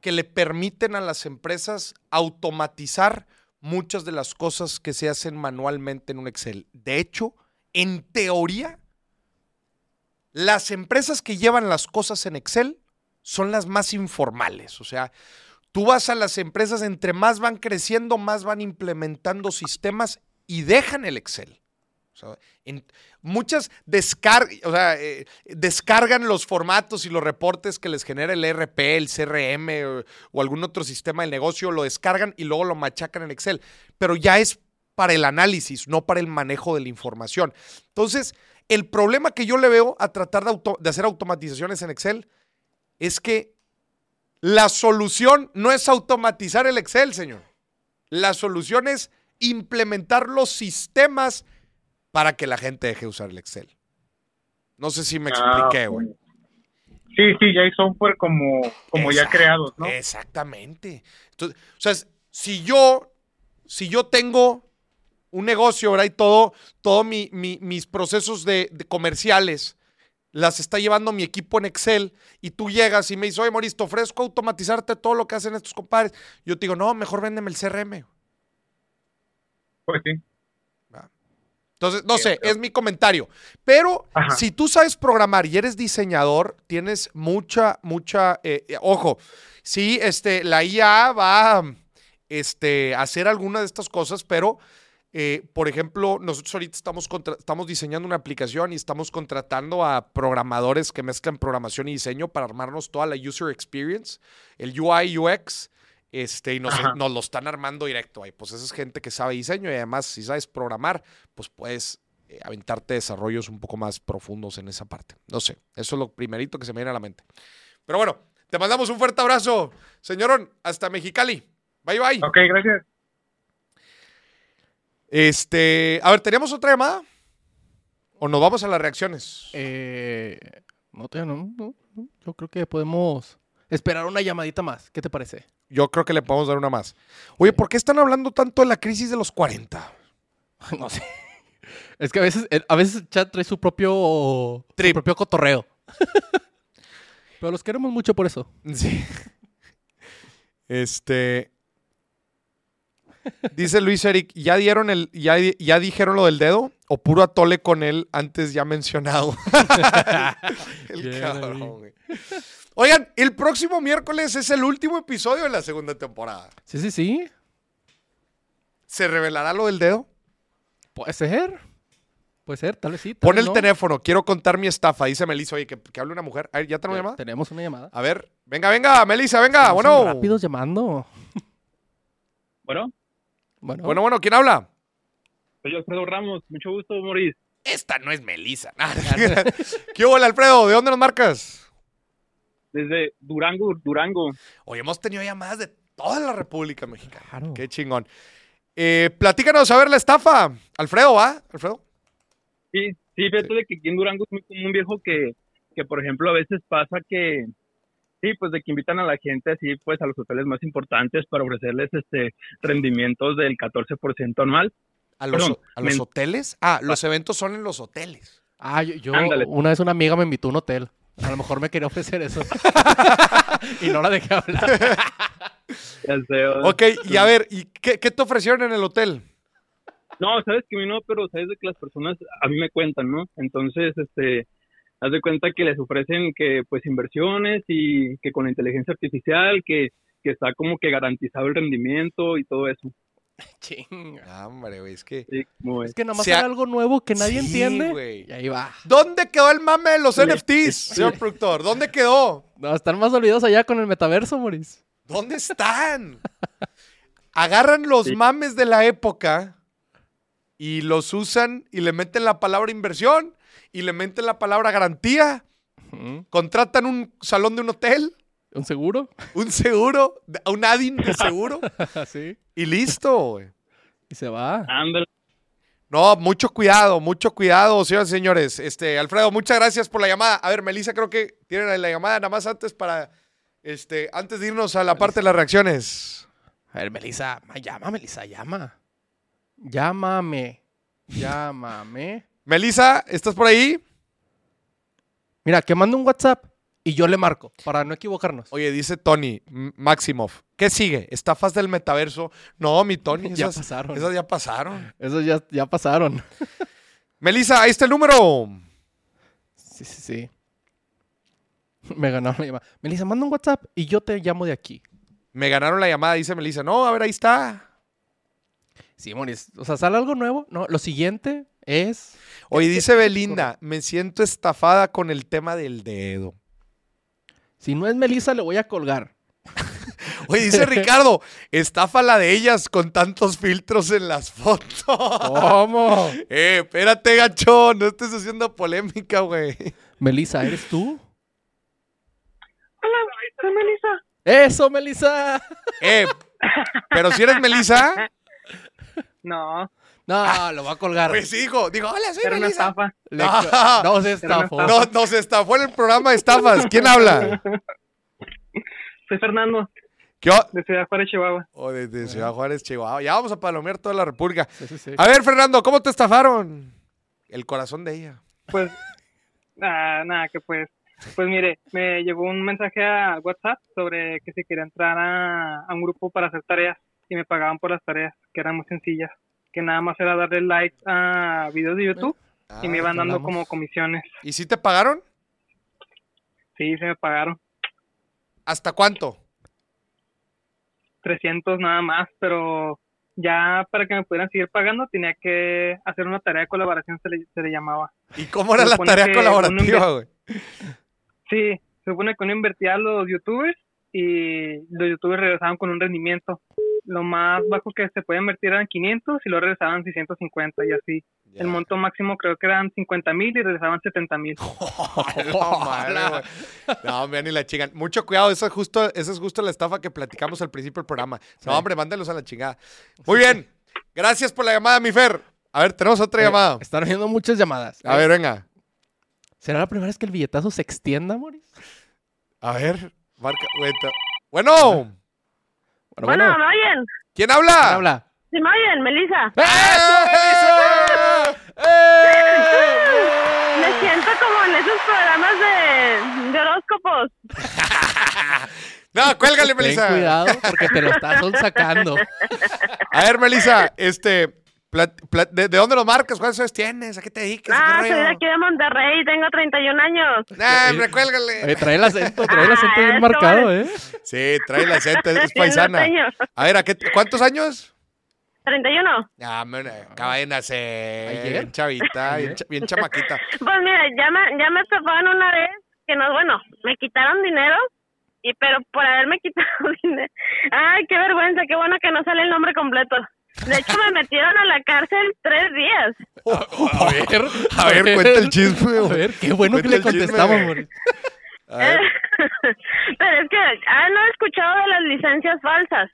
que le permiten a las empresas automatizar muchas de las cosas que se hacen manualmente en un Excel. De hecho, en teoría, las empresas que llevan las cosas en Excel son las más informales. O sea, tú vas a las empresas, entre más van creciendo, más van implementando sistemas y dejan el Excel. Muchas eh, descargan los formatos y los reportes que les genera el ERP, el CRM o, algún otro sistema del negocio, lo descargan y luego lo machacan en Excel. Pero ya es para el análisis, no para el manejo de la información. Entonces, el problema que yo le veo a tratar de, de hacer automatizaciones en Excel es que la solución no es automatizar el Excel, señor. La solución es implementar los sistemas para que la gente deje de usar el Excel. No sé si me expliqué, Ah, güey. Sí, sí, ya hay software como, como ya creados, ¿no? Exactamente. Entonces, o sea, si yo, si yo tengo un negocio, ¿verdad? Y todo, todo mi- mi- mis procesos de, de comerciales las está llevando mi equipo en Excel y tú llegas y me dices, oye, te ofrezco automatizarte todo lo que hacen estos compadres. Yo te digo, no, mejor véndeme el CRM. Pues sí. Entonces, no sé, es mi comentario. Pero Ajá. si tú sabes programar y eres diseñador, tienes mucha, mucha, eh, eh, ojo, sí, este, la IA va este, a hacer alguna de estas cosas, pero, eh, por ejemplo, nosotros ahorita estamos, contra- estamos diseñando una aplicación y estamos contratando a programadores que mezclan programación y diseño para armarnos toda la user experience, el UI, UX. Este, y nos, lo están armando directo ahí. Pues esa es gente que sabe diseño y además, si sabes programar, pues puedes eh, aventarte desarrollos un poco más profundos en esa parte. No sé, eso es lo primerito que se me viene a la mente. Pero bueno, te mandamos un fuerte abrazo, señorón, hasta Mexicali. Bye, bye. Ok, gracias. Este, a ver, ¿teníamos otra llamada? ¿O nos vamos a las reacciones? Eh, no, te- no, no. Yo creo que podemos esperar una llamadita más. ¿Qué te parece? Yo creo que le podemos dar una más. Oye, ¿por qué están hablando tanto de la crisis de los 40? No sé. Es que a veces, eh, a veces el chat trae su propio, su propio cotorreo. Pero los queremos mucho por eso. Sí. Este. Dice Luis Eric, ¿ya dieron el, ya, ya dijeron lo del dedo? ¿O puro atole con él antes ya mencionado? el Bien cabrón, güey. Oigan, el próximo miércoles es el último episodio de la segunda temporada. Sí, sí, sí. ¿Se revelará lo del dedo? Puede ser. Puede ser, tal vez sí. tal Pon el no. teléfono, quiero contar mi estafa. Dice Melissa, oye, que, que hable una mujer. A ver, ¿ya tenemos Ya llamada? Tenemos una llamada. A ver, venga, venga, Melissa, venga. Bueno, rápidos llamando. Bueno, Bueno, bueno, bueno, ¿quién habla? soy Alfredo Ramos. Mucho gusto, Maurice. Esta no es Melissa. ¿Qué hola, Alfredo? ¿De dónde nos marcas? Desde Durango, Durango. Hoy hemos tenido llamadas de toda la República Mexicana. Claro. Qué chingón. Eh, platícanos a ver la estafa. Alfredo, ¿va? Alfredo. Sí, sí, fíjate de que aquí en Durango es muy común, viejo, que, que por ejemplo a veces pasa que, sí, pues de que invitan a la gente así, pues a los hoteles más importantes para ofrecerles este rendimientos del 14% anual. ¿A los, Perdón, a los men- hoteles? Ah, los eventos son en los hoteles. Ah, yo, yo- una vez una amiga me invitó a un hotel. A lo mejor me quería ofrecer eso. y no la dejé hablar. Ya sé, ¿verdad? Ok, y a ver, ¿y qué, qué te ofrecieron en el hotel? No, sabes que a mí no, pero sabes de que las personas a mí me cuentan, ¿no? Entonces, este, haz de cuenta que les ofrecen que, pues, inversiones y que con la inteligencia artificial, que, que está como que garantizado el rendimiento y todo eso. Chinga. Ah, hombre, güey, es que... Sí, es. Que nada más Se ha- era algo nuevo que nadie Sí, entiende. Y ahí va. ¿Dónde quedó el mame de los. NFTs, señor productor? ¿Dónde quedó? No, están más olvidados allá con el metaverso, Moris. ¿Dónde están? Agarran los Sí. mames de la época y los usan y le meten la palabra inversión y le meten la palabra garantía. Contratan un salón de un hotel, ¿Un seguro? un seguro, un adin de seguro sí. y listo, güey. Y se va. Ándale. No, mucho cuidado, mucho cuidado, señoras y señores. Este, Alfredo, muchas gracias por la llamada. A ver, Melissa, creo que tiene la- la llamada nada más antes para, este, antes de irnos a la parte de las reacciones. A ver, Melissa, ma- llama, Melissa, llama. Llámame. Llámame. Melissa, ¿estás por ahí? Mira, que mande un WhatsApp y yo le marco para no equivocarnos. Oye, dice Tony Maximoff. ¿Qué sigue? ¿Estafas del metaverso? No, mi Tony, Ya esas, pasaron. esas ya pasaron. Esos ya, ya pasaron. Melissa, ahí está el número. Sí, sí, sí. Me ganaron la llamada. Melissa, manda un WhatsApp y yo te llamo de aquí. Me ganaron la llamada, dice Melissa. No, a ver, ahí está. Sí, Moris. O sea, ¿sale algo nuevo? No, lo siguiente es... Oye, ¿Qué- dice Belinda, me siento estafada con el tema del dedo. Si no es Melissa, le voy a colgar. Oye, dice Ricardo, estafa la de ellas con tantos filtros en las fotos. ¿Cómo? Eh, espérate, gacho, no estés haciendo polémica, güey. Melissa, ¿eres tú? Hola, soy Melissa. ¡Eso, Melissa! Eh, pero si eres Melissa, No, No, lo va a colgar. pues sí, dijo, digo, hola, soy era una estafa. Le- No. no se estafó. No, no se estafó en el programa de estafas. ¿Quién habla? Soy Fernando, ¿Qué o- de Ciudad Juárez, Chihuahua. Oh, desde Ciudad Juárez, Chihuahua. Ya vamos a palomear toda la República. Sí, sí, sí. A ver, Fernando, ¿cómo te estafaron? El corazón de ella. Pues, ah, nada, que pues, pues mire, me llegó un mensaje a WhatsApp sobre que si quería entrar a, a un grupo para hacer tareas y me pagaban por las tareas, que eran muy sencillas, que nada más era darle like a videos de YouTube y me Ah, iban dando hablamos. como comisiones. ¿Y si te pagaron? Sí, se me pagaron ¿Hasta cuánto? 300 nada más, pero ya para que me pudieran seguir pagando tenía que hacer una tarea de colaboración, se le, se le llamaba. ¿Y cómo era la tarea colaborativa, güey? Sí, se supone que uno invertía a los youtubers y los youtubers regresaban con un rendimiento. Lo más bajo que se podía invertir eran 500 y luego regresaban 650 y así. El monto máximo creo que eran 50 mil y regresaban 70 mil. Güey. No, mira, ni la chingan. Mucho cuidado, esa es, justo, esa es justo la estafa que platicamos al principio del programa. No, hombre, mándalos a la chingada. Muy bien. Gracias por la llamada, mi Fer. A ver, tenemos otra Eh, llamada. Están viendo muchas llamadas. A ver, venga. ¿Será la primera vez que el billetazo se extienda, Moris? A ver, marca. Bueno, Bueno, Bueno, bueno. ¿me oyen? ¿quién habla? ¿quién habla? ¿Sí me oyen, Melissa? ¡Eh! Me siento como en esos programas de, de horóscopos. No, cuélgale, Ten Melissa. cuidado porque te lo estás sacando. A ver, Melissa, este, ¿de, de dónde lo marcas? ¿Cuántos años tienes? ¿A qué te dedicas? Ah, ¿A soy de aquí de Monterrey, tengo 31 años. Nah, hombre, cuélgale. Oye, trae el acento, trae el acento Ah, bien esto marcado, es- ¿eh? Sí, trae el acento, es, Bien paisana. A ver, ¿a qué, ¿cuántos años? 31. Ya, me acaba de nacer. Bien chavita, bien, bien chamaquita. Pues mira, ya me, ya me estafaron una vez, que no, bueno, me quitaron dinero, y pero por haberme quitado dinero. Ay, qué vergüenza, qué bueno que no sale el nombre completo. De hecho, me metieron a la cárcel tres días. A ver, A ver, cuenta el chisme, A ver, qué bueno que le chisme, contestamos, pero es que, ah, no he escuchado de las licencias falsas.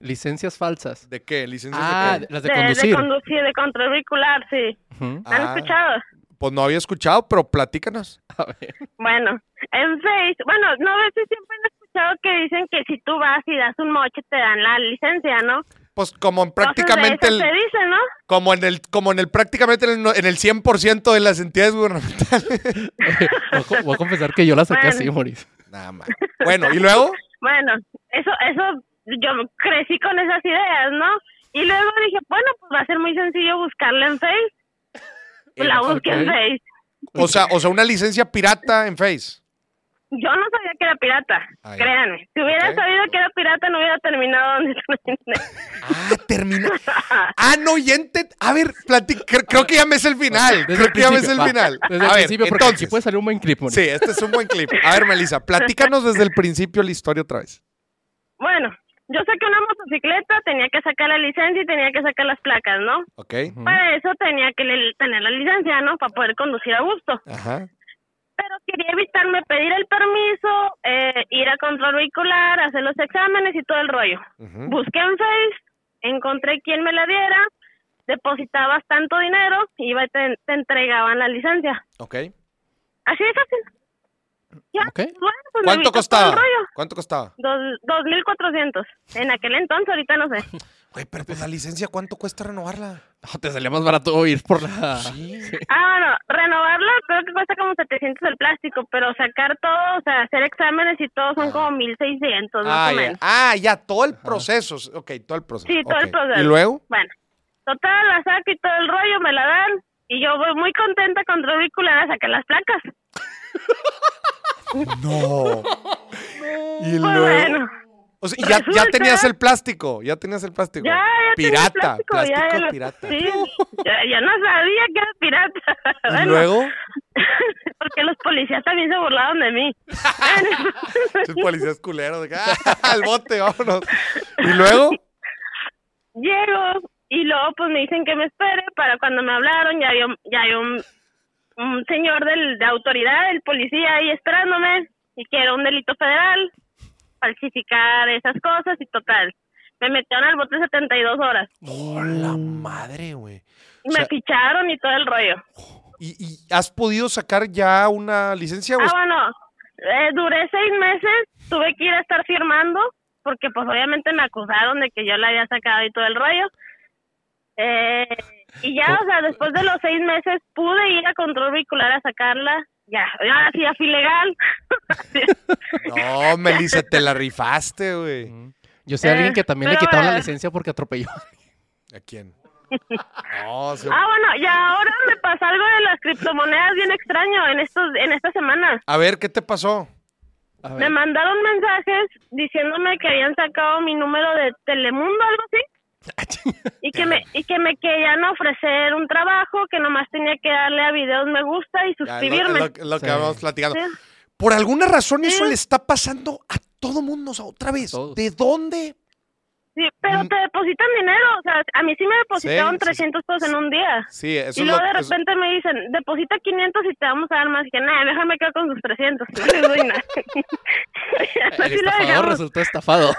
Licencias falsas. ¿de qué? ¿Licencias Ah, de qué? las de De, conducir. de conducir, de control vehicular, sí. ¿Han Ah. escuchado? Pues no había escuchado, pero platícanos. A ver. Bueno, en Face, bueno, no a veces siempre han escuchado que dicen que si tú vas y das un moche te dan la licencia, ¿no? Pues como en prácticamente el, se dicen, ¿no? como en el, como en el prácticamente en el, en el 100% de las entidades gubernamentales. Voy a co- Voy a confesar que yo la saqué Bueno. así, Moris. Nada más. Bueno, ¿y luego? Bueno, eso, eso, yo crecí con esas ideas, ¿no? Y luego dije, bueno, pues va a ser muy sencillo buscarla en Face. La busqué en. Face. O sea, o sea, una licencia pirata en Face. Yo no sabía que era pirata, Ah, ya. créanme. Si hubiera sabido que era pirata, no hubiera terminado donde terminé. Ah, termina. Ah, no, y ente- A ver, creo que ya me es el final. Desde creo el que ya me es el va. final. Desde a el ver, principio, porque entonces. aquí puede salir un buen clip. Sí, este es un buen clip. A ver, Melissa, platícanos desde el principio la historia otra vez. Bueno, yo saqué una motocicleta, tenía que sacar la licencia y tenía que sacar las placas, ¿no? ¿Ok? Para eso tenía que tener la licencia, ¿no? Para poder conducir a gusto. Ajá. Pero quería evitarme pedir el permiso, eh, ir a control vehicular, hacer los exámenes y todo el rollo. Busqué en Face, encontré quien me la diera, depositabas tanto dinero, iba y te, te entregaban la licencia. Ok. Así de fácil. Ya, Ok. bueno, pues ¿Cuánto costaba? ¿Cuánto costaba? Dos, 2.400. En aquel entonces, ahorita no sé. Güey, pero pues la licencia, ¿cuánto cuesta renovarla? No, te salía más barato ir por la... Sí. Ah, bueno, renovarlo creo que cuesta como 700 el plástico, pero sacar todo, o sea, hacer exámenes y todo son como 1.600 más Ah, o ya. menos. Ah, ya, todo el proceso. Ok, todo el proceso. Sí, todo el proceso. ¿Y luego? Bueno, total, la saco y todo el rollo, me la dan. Y yo voy muy contenta con Vehicular a sacar las placas. No. Y Pues luego. bueno, O sea, ya, tenías el plástico. Ya tenías el plástico. ya, ya tenía pirata. plástico, ya, lo- pirata. Sí, ya, no sabía que era pirata. ¿Y Bueno, luego? Total, que los policías también se burlaron de mí. Esos policías culeros. "Ah, al bote, vámonos. Y luego, Llego y luego pues me dicen que me espere para cuando me hablaron ya hay un, ya hay un, un señor del, de autoridad, el policía ahí esperándome y que era un delito federal, falsificar esas cosas y total. Me metieron al bote 72 horas ¡oh, la madre, güey! y O sea- me ficharon y todo el rollo. ¿Y, y has podido sacar ya una licencia? Ah, bueno, eh, duré seis meses, tuve que ir a estar firmando, porque pues obviamente me acusaron de que yo la había sacado y todo el rollo. Eh, y ya, o sea, después de los seis meses pude ir a control vehicular a sacarla. Ya, ahora sí ya fui legal. No, Melissa, te la rifaste, güey. Yo sé a alguien Eh, que también le quitaron la eh, licencia porque atropelló. ¿A quién? No, se- Ah, bueno, y ahora me pasa algo de las criptomonedas bien extraño en estos en esta semana. A ver, ¿qué te pasó? A Me mandaron mensajes diciéndome que habían sacado mi número de Telemundo, algo así. y que me y que me querían ofrecer un trabajo que nomás tenía que darle a videos me gusta y Ya, es lo, suscribirme. lo- que Sí. vamos platicando. Sí. Por alguna razón eso le está pasando a todo mundo, o sea, otra vez. Todos. ¿De dónde? Sí, pero Mm. te depositan dinero, o sea, a mí sí me depositaron Sí, sí, 300 pesos en un día. Sí, eso y es luego lo de eso- repente me dicen, deposita 500 y te vamos a dar más. Y que, nada, déjame quedar con sus 300. No les doy nada. El estafador resultó estafado.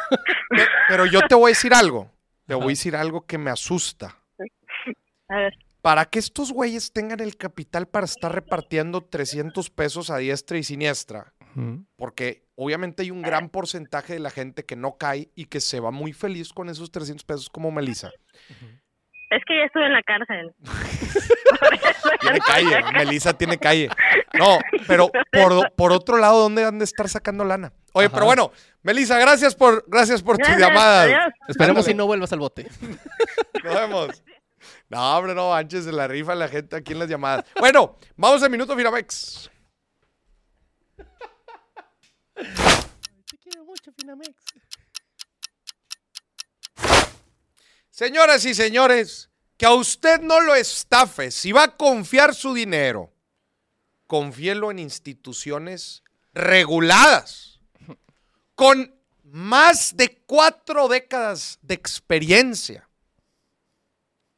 Pe- Pero yo te voy a decir algo. Te voy a decir algo que me asusta. A ver. Para que estos güeyes tengan el capital para estar repartiendo 300 pesos a diestra y siniestra, porque obviamente hay un gran porcentaje de la gente que no cae y que se va muy feliz con esos 300 pesos como Melissa. Es que ya estuve en la cárcel. Tiene calle, Melissa tiene calle. No, pero por, por otro lado, ¿dónde han de estar sacando lana? Oye, Ajá. pero bueno, Melissa, gracias por, gracias por llamadas. adiós. Esperemos Ándale. si no vuelvas al bote. Nos vemos. No, hombre, no, Anches de la rifa la gente aquí en las llamadas. Bueno, vamos al minuto Finamex. Te quiero mucho, Finamex. Señoras y señores, que a usted no lo estafe. Si va a confiar su dinero, confíelo en instituciones reguladas, con más de cuatro décadas de experiencia.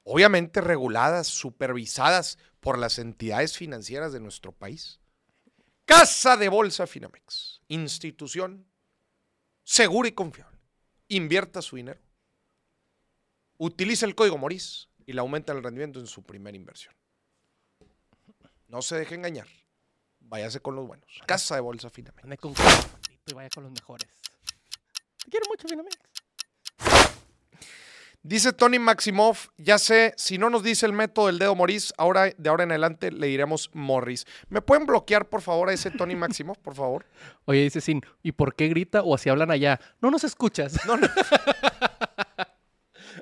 Obviamente reguladas, supervisadas por las entidades financieras de nuestro país. Casa de Bolsa Finamex, institución segura y confiable. Invierta su dinero utiliza el código Moris y le aumenta el rendimiento en su primera inversión. No se deje engañar. Váyase con los buenos. Casa de Bolsa Finamex. Y vaya con los mejores. Te quiero mucho, Finamex. Dice Tony Maximoff, ya sé, si no nos dice el método del dedo Moris, ahora, de ahora en adelante le diremos Morris. ¿Me pueden bloquear, por favor, a ese Tony Maximoff, por favor? Oye, dice Sin, ¿y por qué grita o así hablan allá? No nos escuchas. No, no.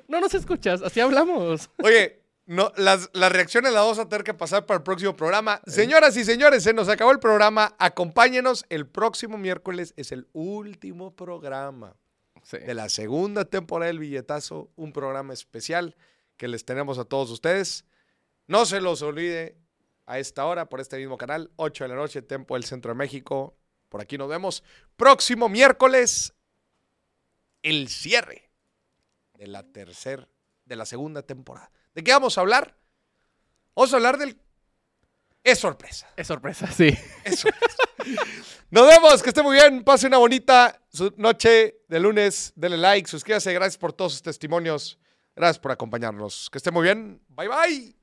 No nos escuchas, así hablamos. Oye, no, las, las reacciones las vamos a tener que pasar para el próximo programa. Señoras y señores, se nos acabó el programa. Acompáñenos. El próximo miércoles es el último programa. Sí. de la segunda temporada del Billetazo, un programa especial que les tenemos a todos ustedes. No se los olvide a esta hora por este mismo canal, 8 de la noche, tiempo del Centro de México. Por aquí nos vemos. Próximo miércoles, el cierre de la tercera, de la segunda temporada. ¿De qué vamos a hablar? Vamos a hablar del... Es sorpresa. Es sorpresa, sí. Es sorpresa. Nos vemos, que esté muy bien. Pase una bonita noche de lunes. Denle like, suscríbase. Gracias por todos sus testimonios. Gracias por acompañarnos. Que esté muy bien. Bye bye.